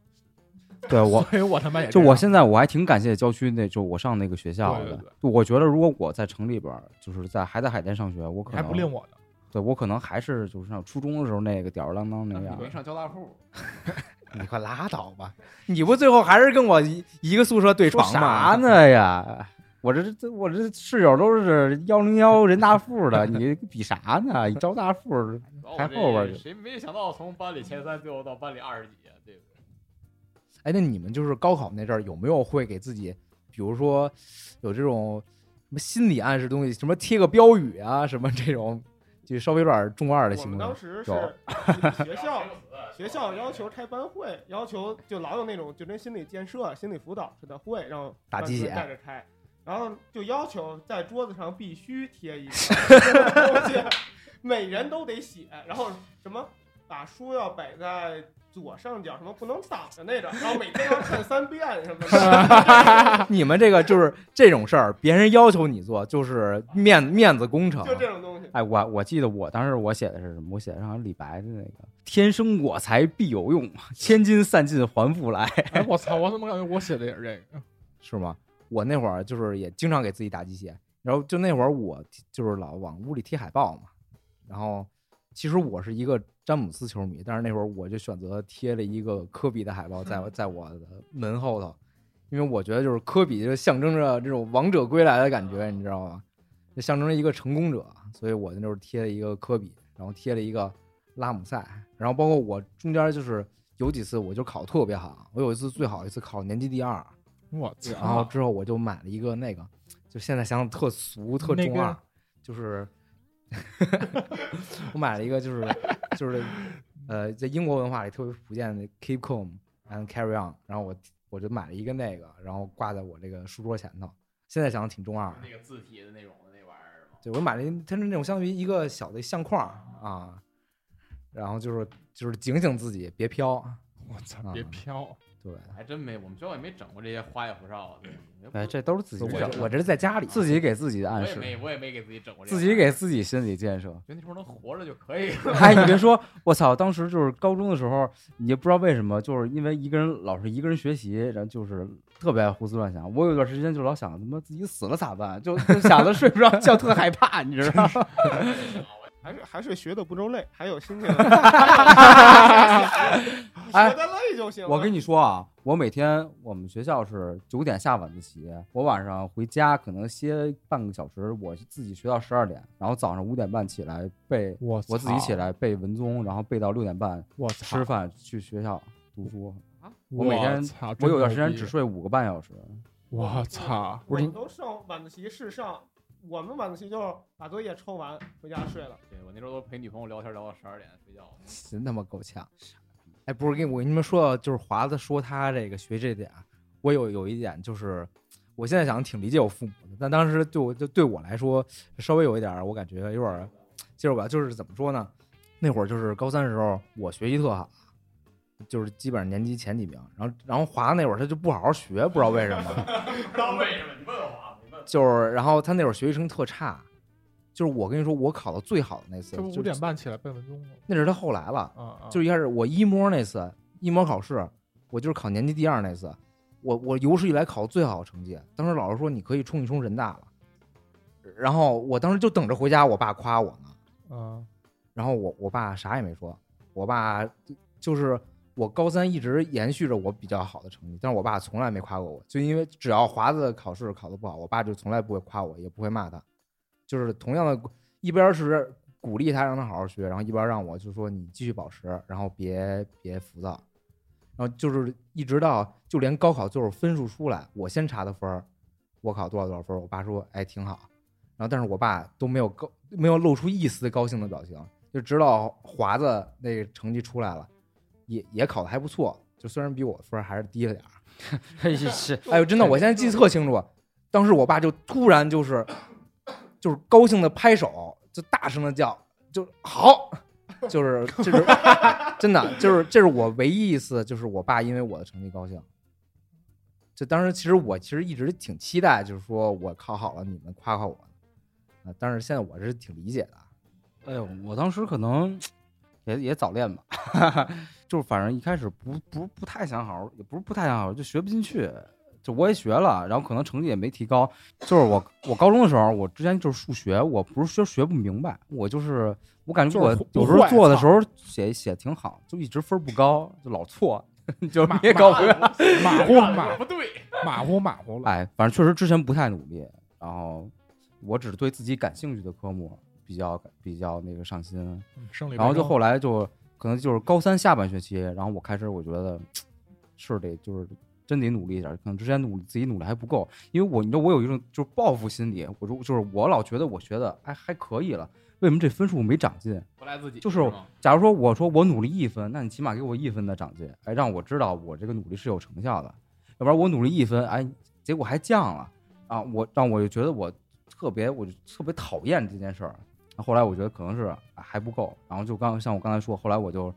对我，所以我他妈也就我现在我还挺感谢郊区那，就我上那个学校的。对对对就我觉得如果我在城里边儿，就是在还在海淀上学，我可能还能不令我的。对我可能还是就是上初中的时候那个吊儿郎当那样你。没上交大附 你快拉倒吧！你不最后还是跟我一一个宿舍对说床吗？啥？呢呀？我这这我这室友都是幺零幺人大附的，你比啥呢？你招大附还后边去谁没想到从班里前三，最后到班里二十几，对不对？哎，那你们就是高考那阵儿有没有会给自己，比如说有这种什么心理暗示东西，什么贴个标语啊，什么这种，就稍微有点中二的行为当时是 学校学校要求开班会，要求就老有那种就跟心理建设、心理辅导似的会，让打鸡血带着开，然后就要求在桌子上必须贴一个东 西，每人都得写，然后什么把书要摆在左上角，什么不能挡的那种，然后每天要看三遍什么的，你们这个就是这种事儿，别人要求你做，就是面面子工程。就这种东西。哎，我我记得我当时我写的是什么？我写的好像李白的那个“天生我材必有用，千金散尽还复来哎，我操！我怎么感觉我写的也是这个？是吗？我那会儿就是也经常给自己打鸡血，然后就那会儿我就是老往屋里贴海报嘛，然后其实我是一个詹姆斯球迷，但是那会儿我就选择贴了一个科比的海报在我在我的门后头，因为我觉得就是科比就象征着这种王者归来的感觉，你知道吗？就象征着一个成功者，所以我那时候贴了一个科比，然后贴了一个拉姆塞，然后包括我中间就是有几次我就考特别好，我有一次最好一次考年级第二。我操！然后之后我就买了一个那个，就现在想想特俗特那个中二，就是 我买了一个就是就是呃在英国文化里特别普遍的 keep calm and carry on，然后我我就买了一个那个，然后挂在我这个书桌前头。现在想想挺中二的，那个字体的那种的那玩意儿吗？对我买了一它是那种相当于一个小的相框啊，然后就是就是警醒自己别飘，我操啊！别飘！对，还真没，我们学校也没整过这些花里胡哨的。也”不哎，这都是自己我整我这是在家里自己给自己的暗示，我也没，我也没给自己整过这个。自己给自己心理建设。觉得那时候能活着就可以了。哎，你别 说，我操！当时就是高中的时候，你也不知道为什么，就是因为一个人老是一个人学习，然后就是特别爱胡思乱想。我有段时间就老想，他妈自己死了咋办？就就想着睡不着觉，特害怕，你知道吗？还是还是学的不够累，还有心情。学的累就行。我跟你说啊，我每天我们学校是九点下晚自习，我晚上回家可能歇半个小时，我自己学到十二点，然后早上五点半起来背，我我自己起来背文综，然后背到六点半我！吃饭去学校读书。啊我每天操！我有段时间只睡五个半小时。我操！我们都上晚自习是上，我们晚自习就是把作业抽完回家睡了。对我那时候都陪女朋友聊天聊到十二点睡觉。真他妈够呛！哎，不是跟我跟你们说，就是华子说他这个学这点啊，我有有一点就是，我现在想挺理解我父母的，但当时对我就对我来说稍微有一点，我感觉有点儿接受不了。就是怎么说呢？那会儿就是高三的时候，我学习特好，就是基本上年级前几名。然后然后华子那会儿他就不好好学，不知道为什么。不知道为什么？你问我，你问。就是然后他那会儿学习成绩特差，就是我跟你说，我考的最好的那次，五点半起来背文综吗？那是他后来了。就是一开始我一模那次一模考试，我就是考年级第二那次，我我有史以来考最好的成绩。当时老师说你可以冲一冲人大了，然后我当时就等着回家，我爸夸我呢。啊，然后我我爸啥也没说，我爸就是我高三一直延续着我比较好的成绩，但是我爸从来没夸过我，就因为只要华子考试考的不好，我爸就从来不会夸我，也不会骂他，就是同样的，一边是鼓励他让他好好学，然后一边让我就说你继续保持，然后别别浮躁，然后就是一直到就连高考最后分数出来，我先查的分儿，我考多少多少分儿，我爸说哎挺好，然后但是我爸都没有高没有露出一丝高兴的表情，就直到华子那个成绩出来了，也也考的还不错，就虽然比我分还是低了点儿。是 哎呦，真的，我现在记得特清楚，当时我爸就突然就是就是高兴的拍手，就大声的叫，就好，就是就是真的，就是这是我唯一一次，就是我爸因为我的成绩高兴。就当时其实我其实一直挺期待，就是说我考好了，你们夸夸我，啊，但是现在我是挺理解的。哎呦，我当时可能也也早恋吧，就是反正一开始不不不太想好好，也不是不太想好好，就学不进去。就我也学了，然后可能成绩也没提高。就是我我高中的时候，我之前就是数学，我不是学学不明白，我就是我感觉我有时候做的时候写写挺好，就一直分不高，就老错，就马也搞不。马虎马不对，马虎马虎了。哎，反正确实之前不太努力，然后我只对自己感兴趣的科目比较比较那个上心。嗯然后就后来就可能就是高三下半学期，然后我开始我觉得 是得就是真得努力一点，可能之前努力自己努力还不够，因为我你知道我有一种就是报复心理，我就就是我老觉得我学的还还可以了，为什么这分数没长进？不赖自己？就是假如说我说我努力一分，那你起码给我一分的长进，哎，让我知道我这个努力是有成效的，要不然我努力一分，哎，结果还降了。啊，我让我就觉得我特别我就特别讨厌这件事儿。后来我觉得可能是啊还不够，然后就刚像我刚才说，后来我就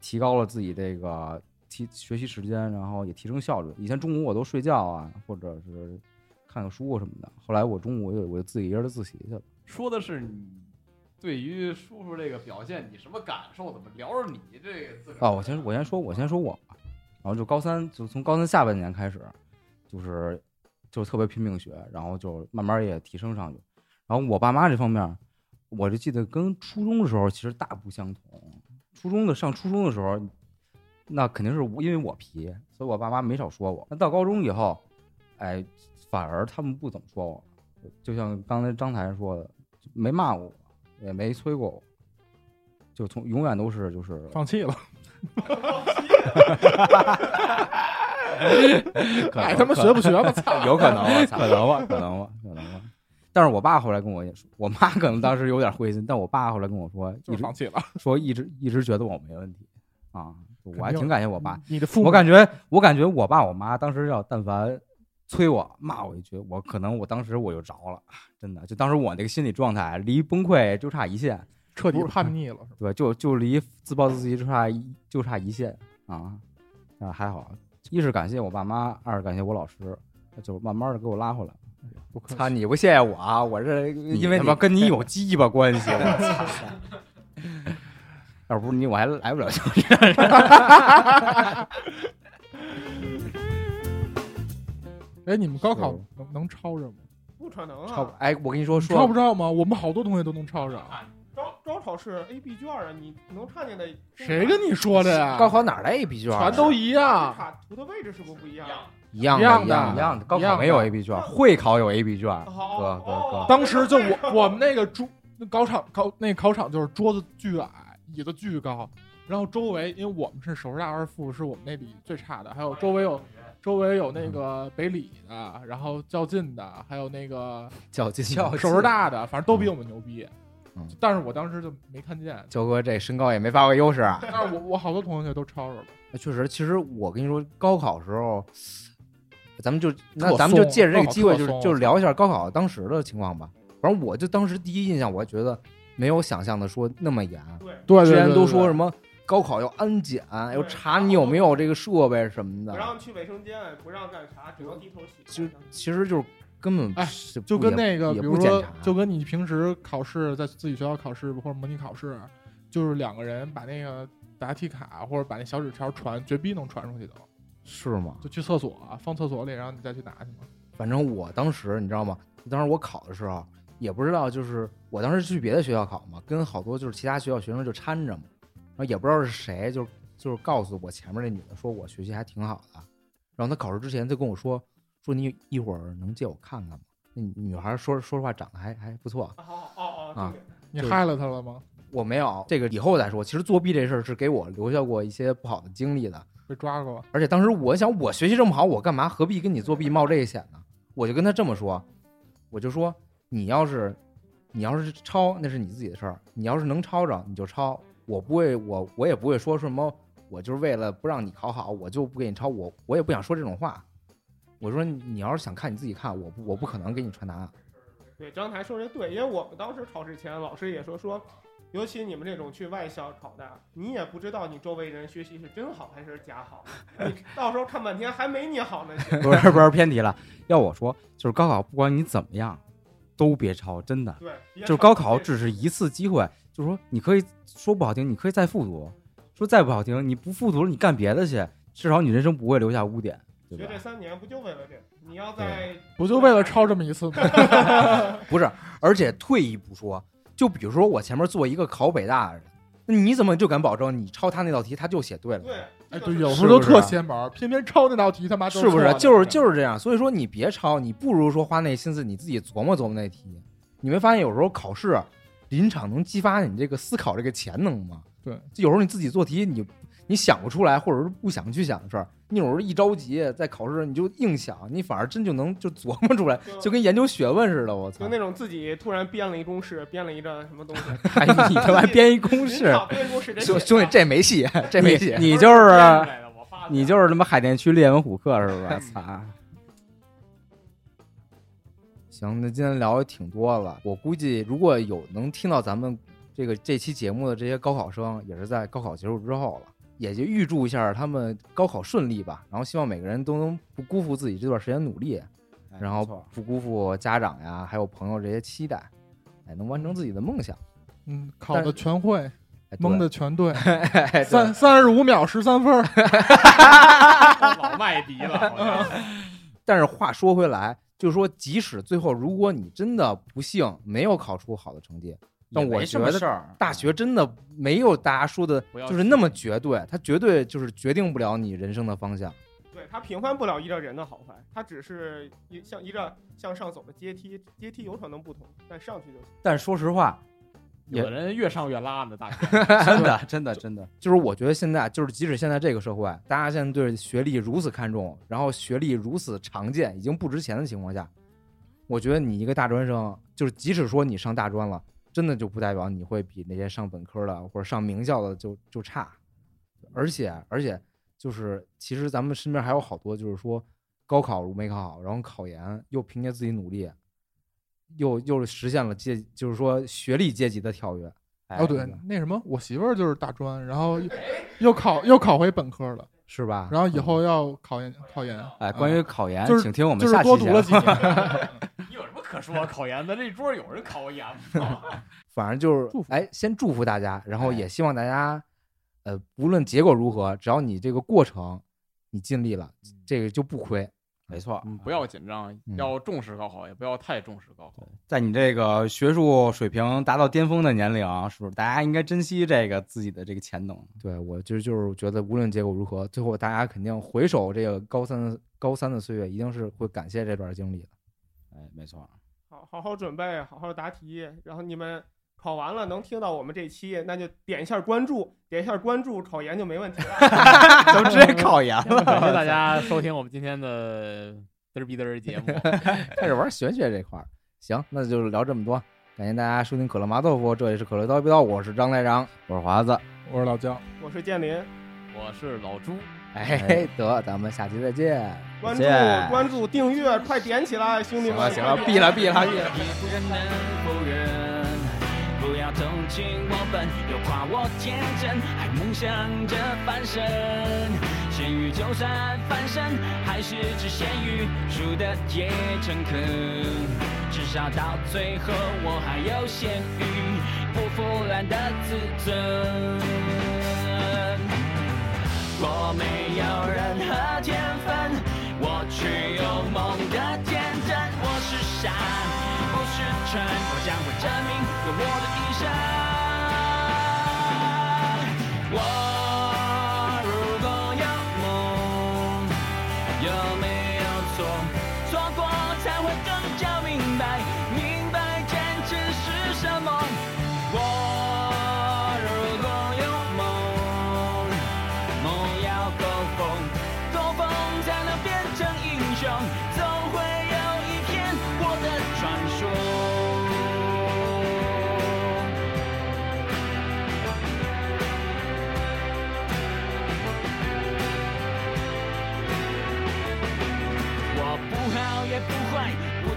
提高了自己这个提学习时间，然后也提升效率。以前中午我都睡觉啊，或者是看个书什么的，后来我中午我就我就自己一人自习去了。说的是你对于叔叔这个表现，你什么感受？怎么聊着你这个自哦，我先我先说，我先说我吧。然后就高三，就从高三下半年开始，就是就特别拼命学，然后就慢慢也提升上去。然后我爸妈这方面，我就记得跟初中的时候其实大不相同。初中的上初中的时候，那肯定是我因为我皮，所以我爸妈没少说我。那到高中以后，哎，反而他们不怎么说我，就像刚才张台说的，没骂过我，也没催过我，就从永远都是就是放弃了，可爱他妈学不学吧，操！有可能吧，可能吧，可能吧，可能吧。但是我爸后来跟我也说，我妈可能当时有点灰心，但我爸后来跟我说，就一直是放弃了。说一直一直觉得我没问题啊，我还挺感谢我爸。你的父母，我感觉我感觉我爸我妈当时要但凡催我骂我一句，我可能我当时我就着了，真的，就当时我那个心理状态离崩溃就差一线，彻底叛逆了，是吧？对，就就离自暴自弃就差一就差一线啊，啊还好，一是感谢我爸妈，二是感谢我老师，就慢慢的给我拉回来。操，你不谢谢我啊？我这因为他妈跟你 有鸡巴关系，要不是你我还来不了教室。哎，你们高考是能能抄着吗？不可能啊！超哎，我跟你说你抄不说，着吗？我们好多同学都能抄着。招招考试 A B 卷啊，你能看见的谁跟你说的呀？高考哪儿的 A B 卷啊？全都一样。卡图的位置是不是不一样？一样一样的一样的，高一样的考没有 A B 卷，会考有 A B 卷，好哥哥哥。当时就我我们那个桌考场考那个考场就是桌子巨矮，椅子巨高，然后周围因为我们是首师大二附，是我们那里最差的，还有周围有周围有那个北理的，然后较劲的，还有那个 较劲首师大的，反正都比我们牛逼。嗯但是我当时就没看见，焦哥这身高也没发挥优势啊。但是我我好多同学都超着了。确实，其实我跟你说，高考时候，咱们就那咱们就借着这个机会，就是就是聊一下高考当时的情况吧。反正我就当时第一印象，我觉得没有想象的说那么严。对，对对，之前对对都说什么高考要安检，要查你有没有这个设备什么的，不让去卫生间，不让干啥，只能低头洗。就其实就是根本哎就跟那个，比也如说不检查，就跟你平时考试在自己学校考试或者模拟考试，就是两个人把那个答题卡或者把那小纸条传，绝逼能传出去的。是吗？就去厕所、放厕所里，然后你再去拿去嘛。反正我当时你知道吗？当时我考的时候也不知道，就是我当时去别的学校考嘛，跟好多就是其他学校学生就掺着嘛，然后也不知道是谁，就就是告诉我前面那女的说我学习还挺好的，然后她考试之前就跟我说说你一会儿能借我看看吗？那女孩说说实话长得还还不错，啊，你害了她了吗？我没有这个以后再说。其实作弊这事儿是给我留下过一些不好的经历的，被抓过？而且当时我想，我学习这么好，我干嘛何必跟你作弊冒这个险呢？我就跟他这么说，我就说你要是你要是抄，那是你自己的事儿；你要是能抄着，你就抄。我不会，我我也不会说什么，我就是为了不让你考好，我就不给你抄。我我也不想说这种话。我说你要是想看你自己看，我不我不可能给你传答案。对，张台说的对，因为我们当时考试前，老师也说说，尤其你们这种去外校考的，你也不知道你周围人学习是真好还是假好，你 到时候看半天还没你好呢。不是不是偏题了。要我说，就是高考不管你怎么样，都别抄，真的。对，就是高考只是一次机会，就是说你可以说不好听，你可以再复读；说再不好听，你不复读了，你干别的去，至少你人生不会留下污点，学这？三年不就为了这？你要在不就为了抄这么一次吗？不是，而且退一步说，就比如说我前面做一个考北大的人，那你怎么就敢保证你抄他那道题他就写对了？对，哎，对，有时候都特显本儿，偏偏抄那道题他妈都是不是？就是就是这样。所以说你别抄，你不如说花那心思你自己琢磨琢磨那题。你没发现有时候考试临场能激发你这个思考这个潜能吗？对，有时候你自己做题，你你想不出来，或者是不想去想的事儿，你有时候一着急在考试你就硬想，你反而真就能就琢磨出来，就跟研究学问似的。我操就！那种自己突然编了一公式，编了一个什么东西，哎，你他妈编一公式，编公式兄兄弟这没戏，这没戏。你就是你就是他妈海淀区列文虎克是吧？操！行，那今天聊的挺多了。我估计如果有能听到咱们这个这期节目的这些高考生，也是在高考结束之后了，也就预祝一下他们高考顺利吧。然后希望每个人都能不辜负自己这段时间努力，然后不辜负家长呀还有朋友这些期待，哎，能完成自己的梦想。嗯，考的全会，哎，蒙的全对，三三十五秒十三分儿。老麦迪了，但是话说回来，就是说，即使最后如果你真的不幸没有考出好的成绩，但我也没什么觉得大学真的没有大家说的就是那么绝对，它绝对就是决定不了你人生的方向。对，它评判不了一个人的好坏，它只是一像一个向上走的阶梯，阶梯有可能不同，但上去就行。但说实话，有的人越上越拉呢，大学。真的真的真的，就是我觉得现在，就是即使现在这个社会，大家现在对学历如此看重，然后学历如此常见，已经不值钱的情况下，我觉得你一个大专生，就是即使说你上大专了，真的就不代表你会比那些上本科的或者上名校的就就差。而且而且就是，其实咱们身边还有好多，就是说高考没考好，然后考研又凭借自己努力，又又实现了阶，就是说学历阶级的跳跃。哎哦，对，那什么，我媳妇儿就是大专，然后又又考又考回本科了，是吧？然后以后要考研考研。哎，关于考研，就是请听我们就是下期节目多读了几年。可说？考研的这桌有人考研吗？反正就是祝福哎，先祝福大家，然后哎也希望大家，呃，无论结果如何，只要你这个过程你尽力了，这个就不亏。没错，嗯，不要紧张，嗯要重视高考，也不要太重视高考。在你这个学术水平达到巅峰的年龄，是不是大家应该珍惜这个自己的这个潜能？对我其实就是觉得，无论结果如何，最后大家肯定回首这个高三高三的岁月，一定是会感谢这段经历的。哎，没错，好好好准备，好好答题，然后你们考完了能听到我们这期，那就点一下关注，点一下关注，考研就没问题了。咱们直接 考研了。感谢大 家收听我们今天的嘚儿逼嘚儿节目。开始玩玄学这块儿，行，那就聊这么多。感谢大家收听可乐麻豆腐，这里是可乐叨逼叨，我是张台长。我是华子，我是老姜。我是建林。我是老朱，哎，得，咱们下期再见。关注关注订阅，快点起来，兄弟们！行了行了，闭了闭了闭了。不人能否认？不要同情我笨，又夸我天真，还梦想着翻身。咸鱼就算翻身，还是只咸鱼，输的也诚恳。至少到最后，我还有咸鱼不腐烂的自尊。我没有任何天分，我却有梦的天真。我是傻，不是蠢，我将会证明用我的一生。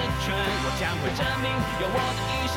我将会证明，有我的一生。